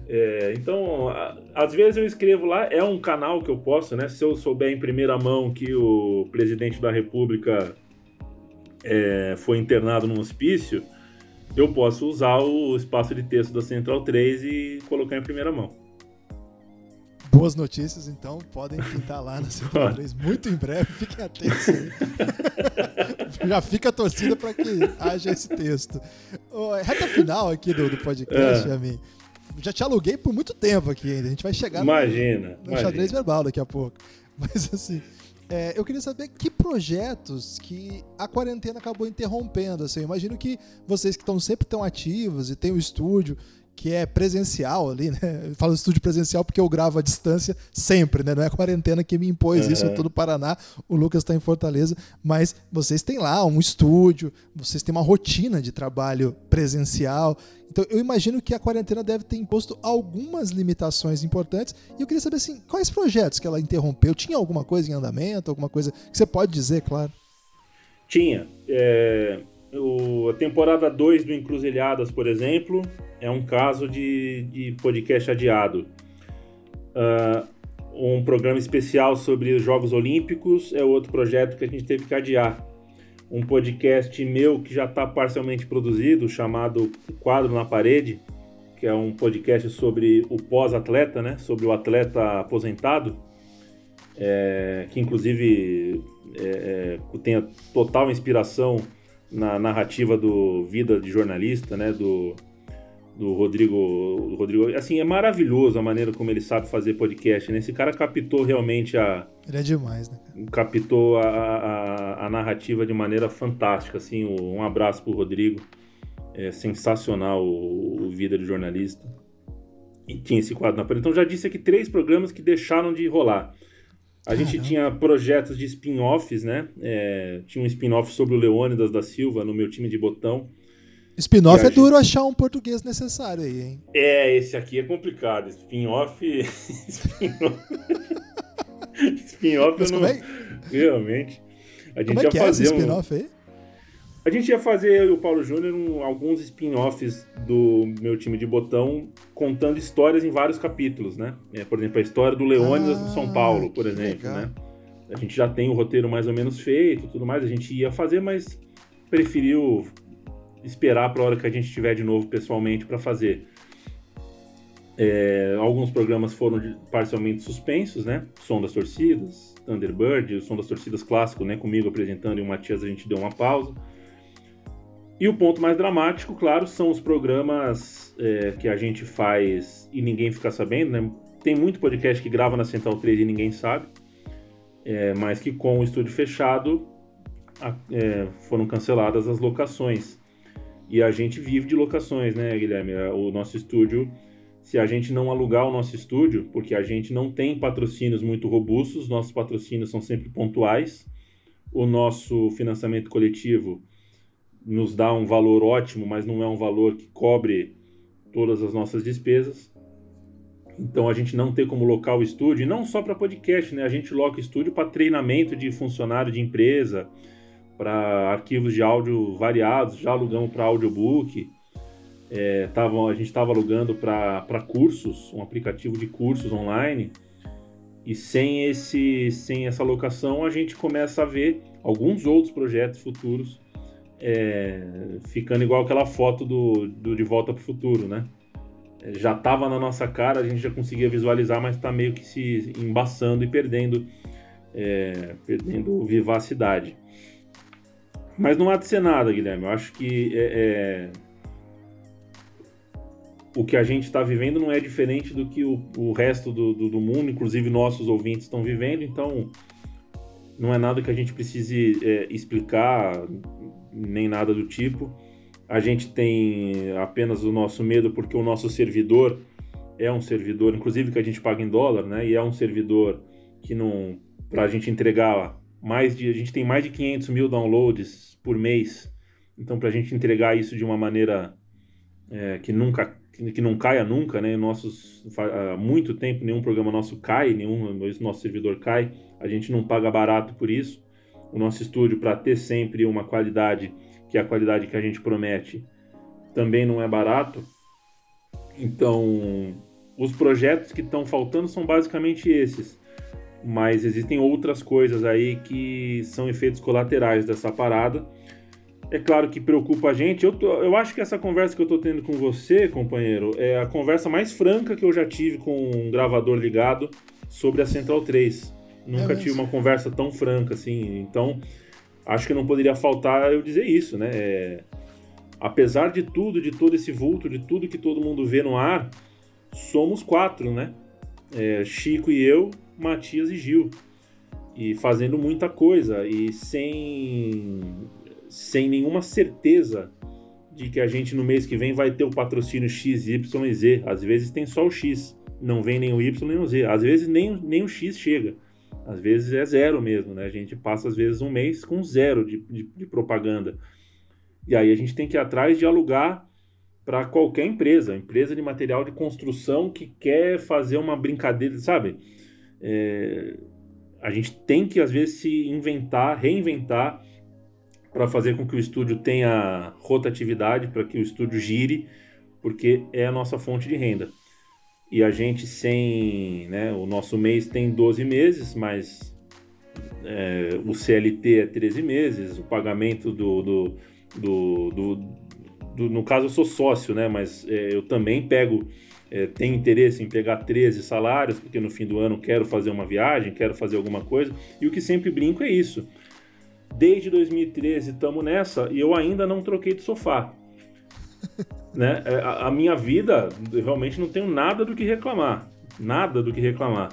É, então, a, às vezes eu escrevo lá, é um canal que eu posso, né? Se eu souber em primeira mão que o presidente da República é, foi internado num hospício, eu posso usar o espaço de texto da Central 3 e colocar em primeira mão. Boas notícias, então, podem pintar lá na Central 3 muito em breve, fiquem atentos aí. Já fica a torcida para que haja esse texto. Oh, reta final aqui do, do podcast, é. mim. Já te aluguei por muito tempo aqui ainda. A gente vai chegar imagina, no, no imagina. xadrez verbal daqui a pouco. Mas assim, é, eu queria saber que projetos que a quarentena acabou interrompendo. Assim, eu imagino que vocês que estão sempre tão ativos e têm o estúdio que é presencial ali, né? Eu falo estúdio presencial porque eu gravo à distância sempre, né? Não é a quarentena que me impôs uhum. isso, eu tô no Paraná, o Lucas está em Fortaleza, mas vocês têm lá um estúdio, vocês têm uma rotina de trabalho presencial. Então eu imagino que a quarentena deve ter imposto algumas limitações importantes. E eu queria saber assim, quais projetos que ela interrompeu? Tinha alguma coisa em andamento, alguma coisa que você pode dizer, claro? Tinha. É, o, a temporada 2 do Encruzilhadas, por exemplo, é um caso de, de podcast adiado. Uh, um programa especial sobre os Jogos Olímpicos é outro projeto que a gente teve que adiar. Um podcast meu que já está parcialmente produzido, chamado Quadro na Parede, que é um podcast sobre o pós-atleta, né? sobre o atleta aposentado, é, que inclusive é, é, tem total inspiração na narrativa do Vida de Jornalista, né, do, do Rodrigo, do Rodrigo. Assim, é maravilhoso a maneira como ele sabe fazer podcast, né? Esse cara captou realmente a... Ele é demais, né? Captou a, a, a narrativa de maneira fantástica, assim. Um abraço pro Rodrigo. É sensacional o, o Vida de Jornalista. E tinha esse quadro na. Então já disse aqui três programas que deixaram de rolar. A gente tinha projetos de spin-offs, né? É, tinha um spin-off sobre o Leônidas da Silva no meu time de botão. Spin-off é gente... duro achar um português necessário aí, hein? É, esse aqui é complicado. Spin-off. Spin-off. spin-off eu não. É... Realmente. A gente como é que é esse spin-off aí? A gente ia fazer, eu e o Paulo Júnior, um, alguns spin-offs do meu time de botão, contando histórias em vários capítulos, né? É, por exemplo, a história do Leônidas ah, no São Paulo, por exemplo, né? A gente já tem o roteiro mais ou menos feito tudo mais, a gente ia fazer, mas preferiu esperar para a hora que a gente estiver de novo pessoalmente para fazer. É, alguns programas foram parcialmente suspensos, né? Som das Torcidas, Thunderbird, o Som das Torcidas clássico, né? Comigo apresentando e o Matias a gente deu uma pausa. E o ponto mais dramático, claro, são os programas é, que a gente faz e ninguém fica sabendo, né? Tem muito podcast que grava na Central 3 e ninguém sabe, é, mas que com o estúdio fechado a, é, foram canceladas as locações. E a gente vive de locações, né, Guilherme? É, o nosso estúdio, se a gente não alugar o nosso estúdio, porque a gente não tem patrocínios muito robustos, nossos patrocínios são sempre pontuais, o nosso financiamento coletivo nos dá um valor ótimo, mas não é um valor que cobre todas as nossas despesas. Então a gente não tem como locar o estúdio, e não só para podcast, né? A gente loca estúdio para treinamento de funcionário de empresa, para arquivos de áudio variados, já alugamos para audiobook. É, tava, a gente estava alugando para cursos, um aplicativo de cursos online. E sem, esse, sem essa locação, a gente começa a ver alguns outros projetos futuros é, ficando igual aquela foto do, do De Volta para o Futuro, né? É, já estava na nossa cara, a gente já conseguia visualizar, mas está meio que se embaçando e perdendo, é, perdendo vivacidade. Mas não há de ser nada, Guilherme. Eu acho que é, é o que a gente está vivendo não é diferente do que o, o resto do, do, do, mundo, inclusive nossos ouvintes, estão vivendo. Então, não é nada que a gente precise é, explicar nem nada do tipo. A gente tem apenas o nosso medo porque o nosso servidor é um servidor, inclusive que a gente paga em dólar, né? E é um servidor que não. Para a gente entregar mais de. A gente tem mais de 500 mil downloads por mês Então, para a gente entregar isso de uma maneira é, que nunca que não caia nunca, né? Nossos há muito tempo nenhum programa nosso cai, nenhum nosso servidor cai. A gente não paga barato por isso. O nosso estúdio para ter sempre uma qualidade que é a qualidade que a gente promete, também não é barato. Então, os projetos que estão faltando são basicamente esses. Mas existem outras coisas aí que são efeitos colaterais dessa parada é claro que preocupa a gente. Eu, tô, eu acho que essa conversa que eu tô tendo com você, companheiro, é a conversa mais franca que eu já tive com um gravador ligado sobre a Central 3. Nunca é tive uma conversa tão franca assim. Então, acho que não poderia faltar eu dizer isso, né? É, apesar de tudo, de todo esse vulto, de tudo que todo mundo vê no ar, somos quatro, né? É, Chico e eu, Matias e Gil. E fazendo muita coisa. E sem sem nenhuma certeza de que a gente no mês que vem vai ter o patrocínio X, Y e Z. Às vezes tem só o X, não vem nem o Y nem o Z. Às vezes nem, nem o X chega. Às vezes é zero mesmo, né? A gente passa às vezes um mês com zero de, de, de propaganda. E aí a gente tem que ir atrás de alugar para qualquer empresa, empresa de material de construção que quer fazer uma brincadeira, sabe? É, a gente tem que às vezes se inventar, reinventar para fazer com que o estúdio tenha rotatividade, para que o estúdio gire, porque é a nossa fonte de renda. E a gente sem, né, o nosso mês tem 12 meses, mas é, o CLT é 13 meses, o pagamento do, do, do, do, do no caso eu sou sócio, né, mas é, eu também pego, é, tenho interesse em pegar 13 salários, porque no fim do ano quero fazer uma viagem, quero fazer alguma coisa, e o que sempre brinco é isso, Desde 2013 estamos nessa e eu ainda não troquei de sofá. né? É, a, a, minha vida, realmente não tenho nada do que reclamar. Nada do que reclamar.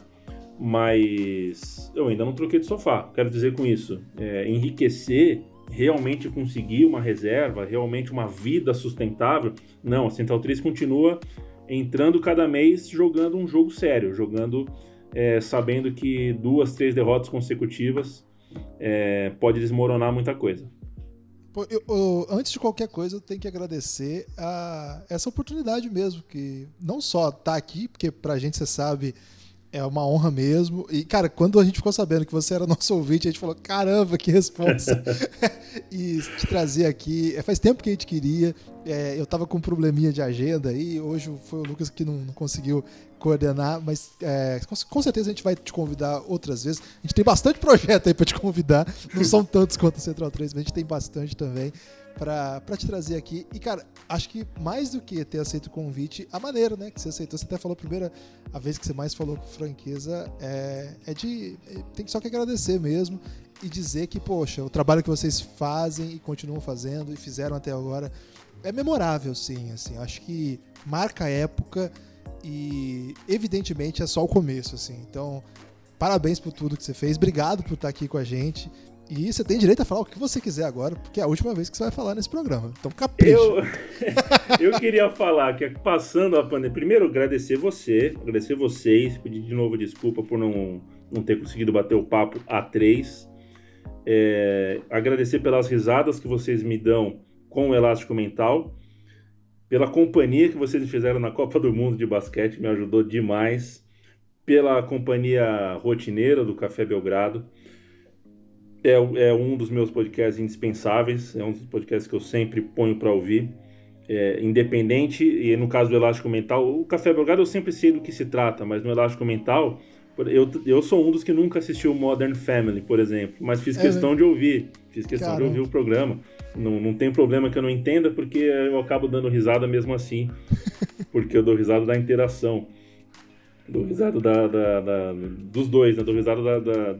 Mas eu ainda não troquei de sofá. Quero dizer com isso, é, enriquecer, realmente conseguir uma reserva, realmente uma vida sustentável. Não, a Central 3 continua entrando cada mês jogando um jogo sério, jogando é, sabendo que duas, três derrotas consecutivas é, pode desmoronar muita coisa. Pô, eu, eu, antes de qualquer coisa, eu tenho que agradecer a essa oportunidade mesmo, que não só tá aqui, porque pra gente, você sabe, é uma honra mesmo. E, cara, quando a gente ficou sabendo que você era nosso ouvinte, a gente falou: caramba, que resposta! e te trazer aqui. É, faz tempo que a gente queria. É, eu tava com um probleminha de agenda aí. Hoje foi o Lucas que não, não conseguiu coordenar, mas é, com, certeza a gente vai te convidar outras vezes. A gente tem bastante projeto aí para te convidar. Não são tantos quanto a Central 3, mas a gente tem bastante também para te trazer aqui. E, cara, acho que mais do que ter aceito o convite, a maneira, né, que você aceitou, você até falou a primeira a vez que você mais falou com franqueza, é, é de. É, tem só que agradecer mesmo e dizer que, poxa, o trabalho que vocês fazem e continuam fazendo e fizeram até agora é memorável, sim. Assim, acho que marca a época e, evidentemente, é só o começo, assim. Então, parabéns por tudo que você fez. Obrigado por estar aqui com a gente. E você tem direito a falar o que você quiser agora, porque é a última vez que você vai falar nesse programa. Então capricha. Eu, eu queria falar que passando a pandemia. Primeiro, agradecer você, agradecer vocês, pedir de novo desculpa por não, não ter conseguido bater o papo a três. É, agradecer pelas risadas que vocês me dão com o Elástico Mental, pela companhia que vocês fizeram na Copa do Mundo de basquete, me ajudou demais, pela companhia rotineira do Café Belgrado é, é um dos meus podcasts indispensáveis, é um dos podcasts que eu sempre ponho para ouvir. É, independente, e no caso do Elástico Mental, o Café Belgrado eu sempre sei do que se trata, mas no Elástico Mental, eu, eu sou um dos que nunca assistiu Modern Family, por exemplo, mas fiz é, questão de ouvir, fiz questão de ouvir o programa. Não, não tem problema que eu não entenda, porque eu acabo dando risada mesmo assim, porque eu dou risada da interação. Dou risada da, da, da dos dois, né? Dou risada da, da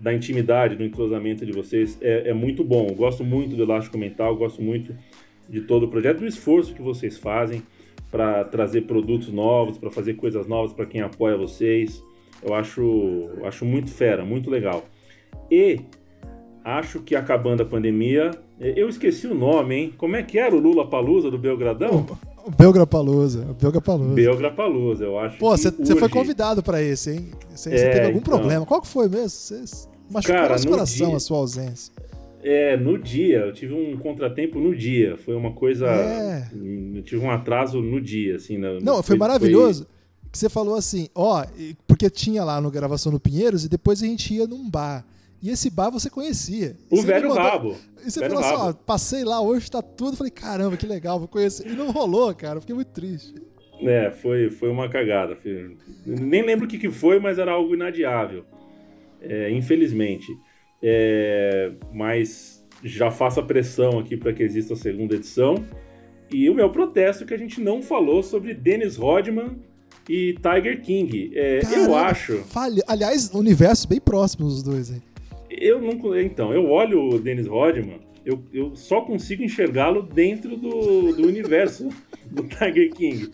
da intimidade, do entrosamento de vocês é, é muito bom. Eu gosto muito do Elástico Mental, gosto muito de todo o projeto, do esforço que vocês fazem para trazer produtos novos, para fazer coisas novas para quem apoia vocês. Eu acho, acho muito fera, muito legal. E acho que acabando a pandemia, eu esqueci o nome, hein? Como é que era o Lula Palusa do Belgradão? O Belgra Palusa, o Belgra Palusa. Belgra Palusa, eu acho. Pô, você hoje... foi convidado para esse, hein? Você é, teve algum então... problema? Qual que foi mesmo? Você machucou Cara, o coração dia... a sua ausência. É, no dia. Eu tive um contratempo no dia. Foi uma coisa. É. Eu tive um atraso no dia, assim. na- Não, foi maravilhoso. Que você falou assim, ó, porque tinha lá no gravação no Pinheiros e depois a gente ia num bar. E esse bar você conhecia. O Você velho mandou- rabo. E você Velho falou assim, ó, passei lá, hoje tá tudo. Falei, caramba, que legal, vou conhecer. E não rolou, cara, eu fiquei muito triste. É, foi, foi uma cagada. Foi- Nem lembro o que, que foi, mas era algo inadiável. É, infelizmente. É, mas já faço a pressão aqui para que exista a segunda edição. E o meu protesto é que a gente não falou sobre Dennis Rodman e Tiger King. É, eu Caramba, acho. Falha. Aliás, universos bem próximos os dois aí. Eu não. Então, eu olho o Dennis Rodman, eu, eu só consigo enxergá-lo dentro do, do universo do Tiger King.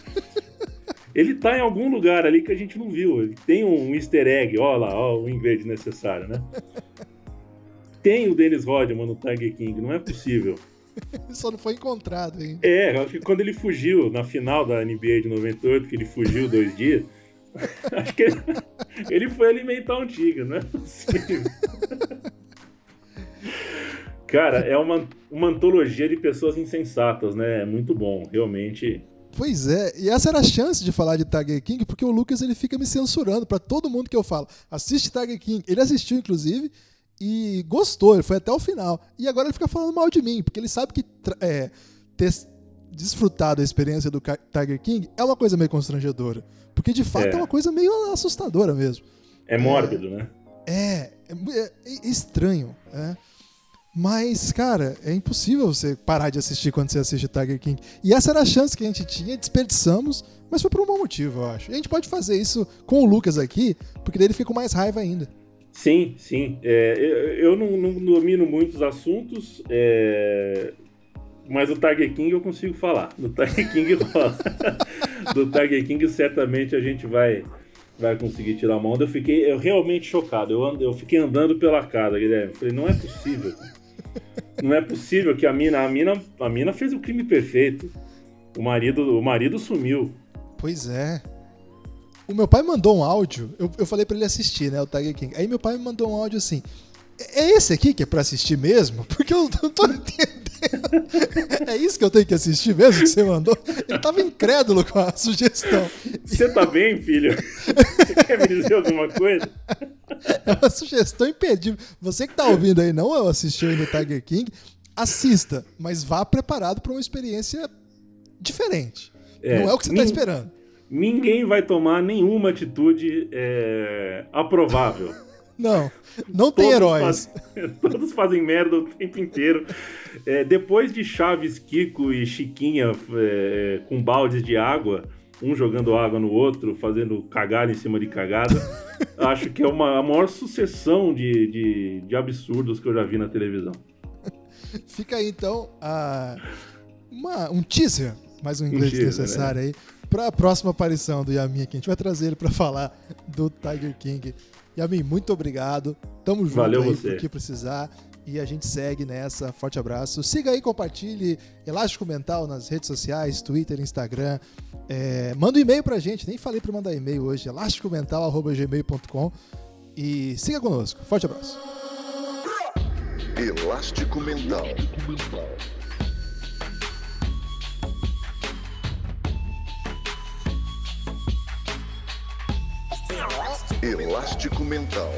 Ele tá em algum lugar ali que a gente não viu. Ele tem um easter egg, ó lá, ó, o inglês necessário, né? Tem o Dennis Rodman no Tiger King, não é possível. Só não foi encontrado ainda. É, eu acho que quando ele fugiu na final da NBA de 98, que ele fugiu dois dias, acho que ele, ele foi alimentar um tigre, é possível. Cara, é uma, uma antologia de pessoas insensatas, né? É muito bom, realmente. Pois é, e essa era a chance de falar de Tiger King, porque o Lucas ele fica me censurando pra todo mundo que eu falo. Assiste Tiger King. Ele assistiu, inclusive, e gostou, ele foi até o final. E agora ele fica falando mal de mim, porque ele sabe que é, ter desfrutado a experiência do Tiger King é uma coisa meio constrangedora. Porque de fato é, É. uma coisa meio assustadora mesmo. É mórbido, né? É, é, é- é estranho, né? Mas, cara, é impossível você parar de assistir quando você assiste Tiger King. E essa era a chance que a gente tinha, desperdiçamos, mas foi por um bom motivo, eu acho. E a gente pode fazer isso com o Lucas aqui, porque daí ele fica com mais raiva ainda. Sim, sim. É, eu eu não, não domino muitos assuntos, é, mas o Tiger King eu consigo falar. Do Tiger King rola. Do Tiger King certamente a gente vai, vai conseguir tirar uma onda. Eu fiquei eu realmente chocado. Eu, ando- eu fiquei andando pela casa, Guilherme. Falei, não é possível. Não é possível que a mina, a mina, a mina fez o crime perfeito. O marido, o marido sumiu. Pois é. O meu pai mandou um áudio, eu, eu falei pra ele assistir, né, o Tiger King. Aí meu pai me mandou um áudio assim: "É é esse aqui que é pra assistir mesmo? Porque eu não tô entendendo. É isso que eu tenho que assistir mesmo que você mandou? Ele tava incrédulo com a sugestão. Você tá bem, filho? Você quer me dizer alguma coisa? É uma sugestão impedível. Você que tá ouvindo aí, não assistiu ainda o Tiger King, assista, mas vá preparado pra uma experiência diferente. É, não é o que você tá nin- esperando. Ninguém vai tomar nenhuma atitude é, aprovável. Não, não tem Todos heróis. fazem- todos fazem merda o tempo inteiro. É, depois de Chaves, Kiko e Chiquinha é, com baldes de água, um jogando água no outro, fazendo cagada em cima de cagada, acho que é uma, a maior sucessão de, de, de absurdos que eu já vi na televisão. Fica aí então a- uma- um teaser, mais um inglês teaser, necessário aí, para a próxima aparição do Yamin aqui. A gente vai trazer ele para falar do Tiger King. Yamin, muito obrigado. Tamo junto Valeu aí você. que precisar. E a gente segue nessa. Forte abraço. Siga aí, compartilhe Elástico Mental nas redes sociais, Twitter, Instagram. É, manda um e-mail pra gente. Nem falei para mandar e-mail hoje. elásticomental.gmail.com E siga conosco. Forte abraço. Elástico Mental. Elástico Mental.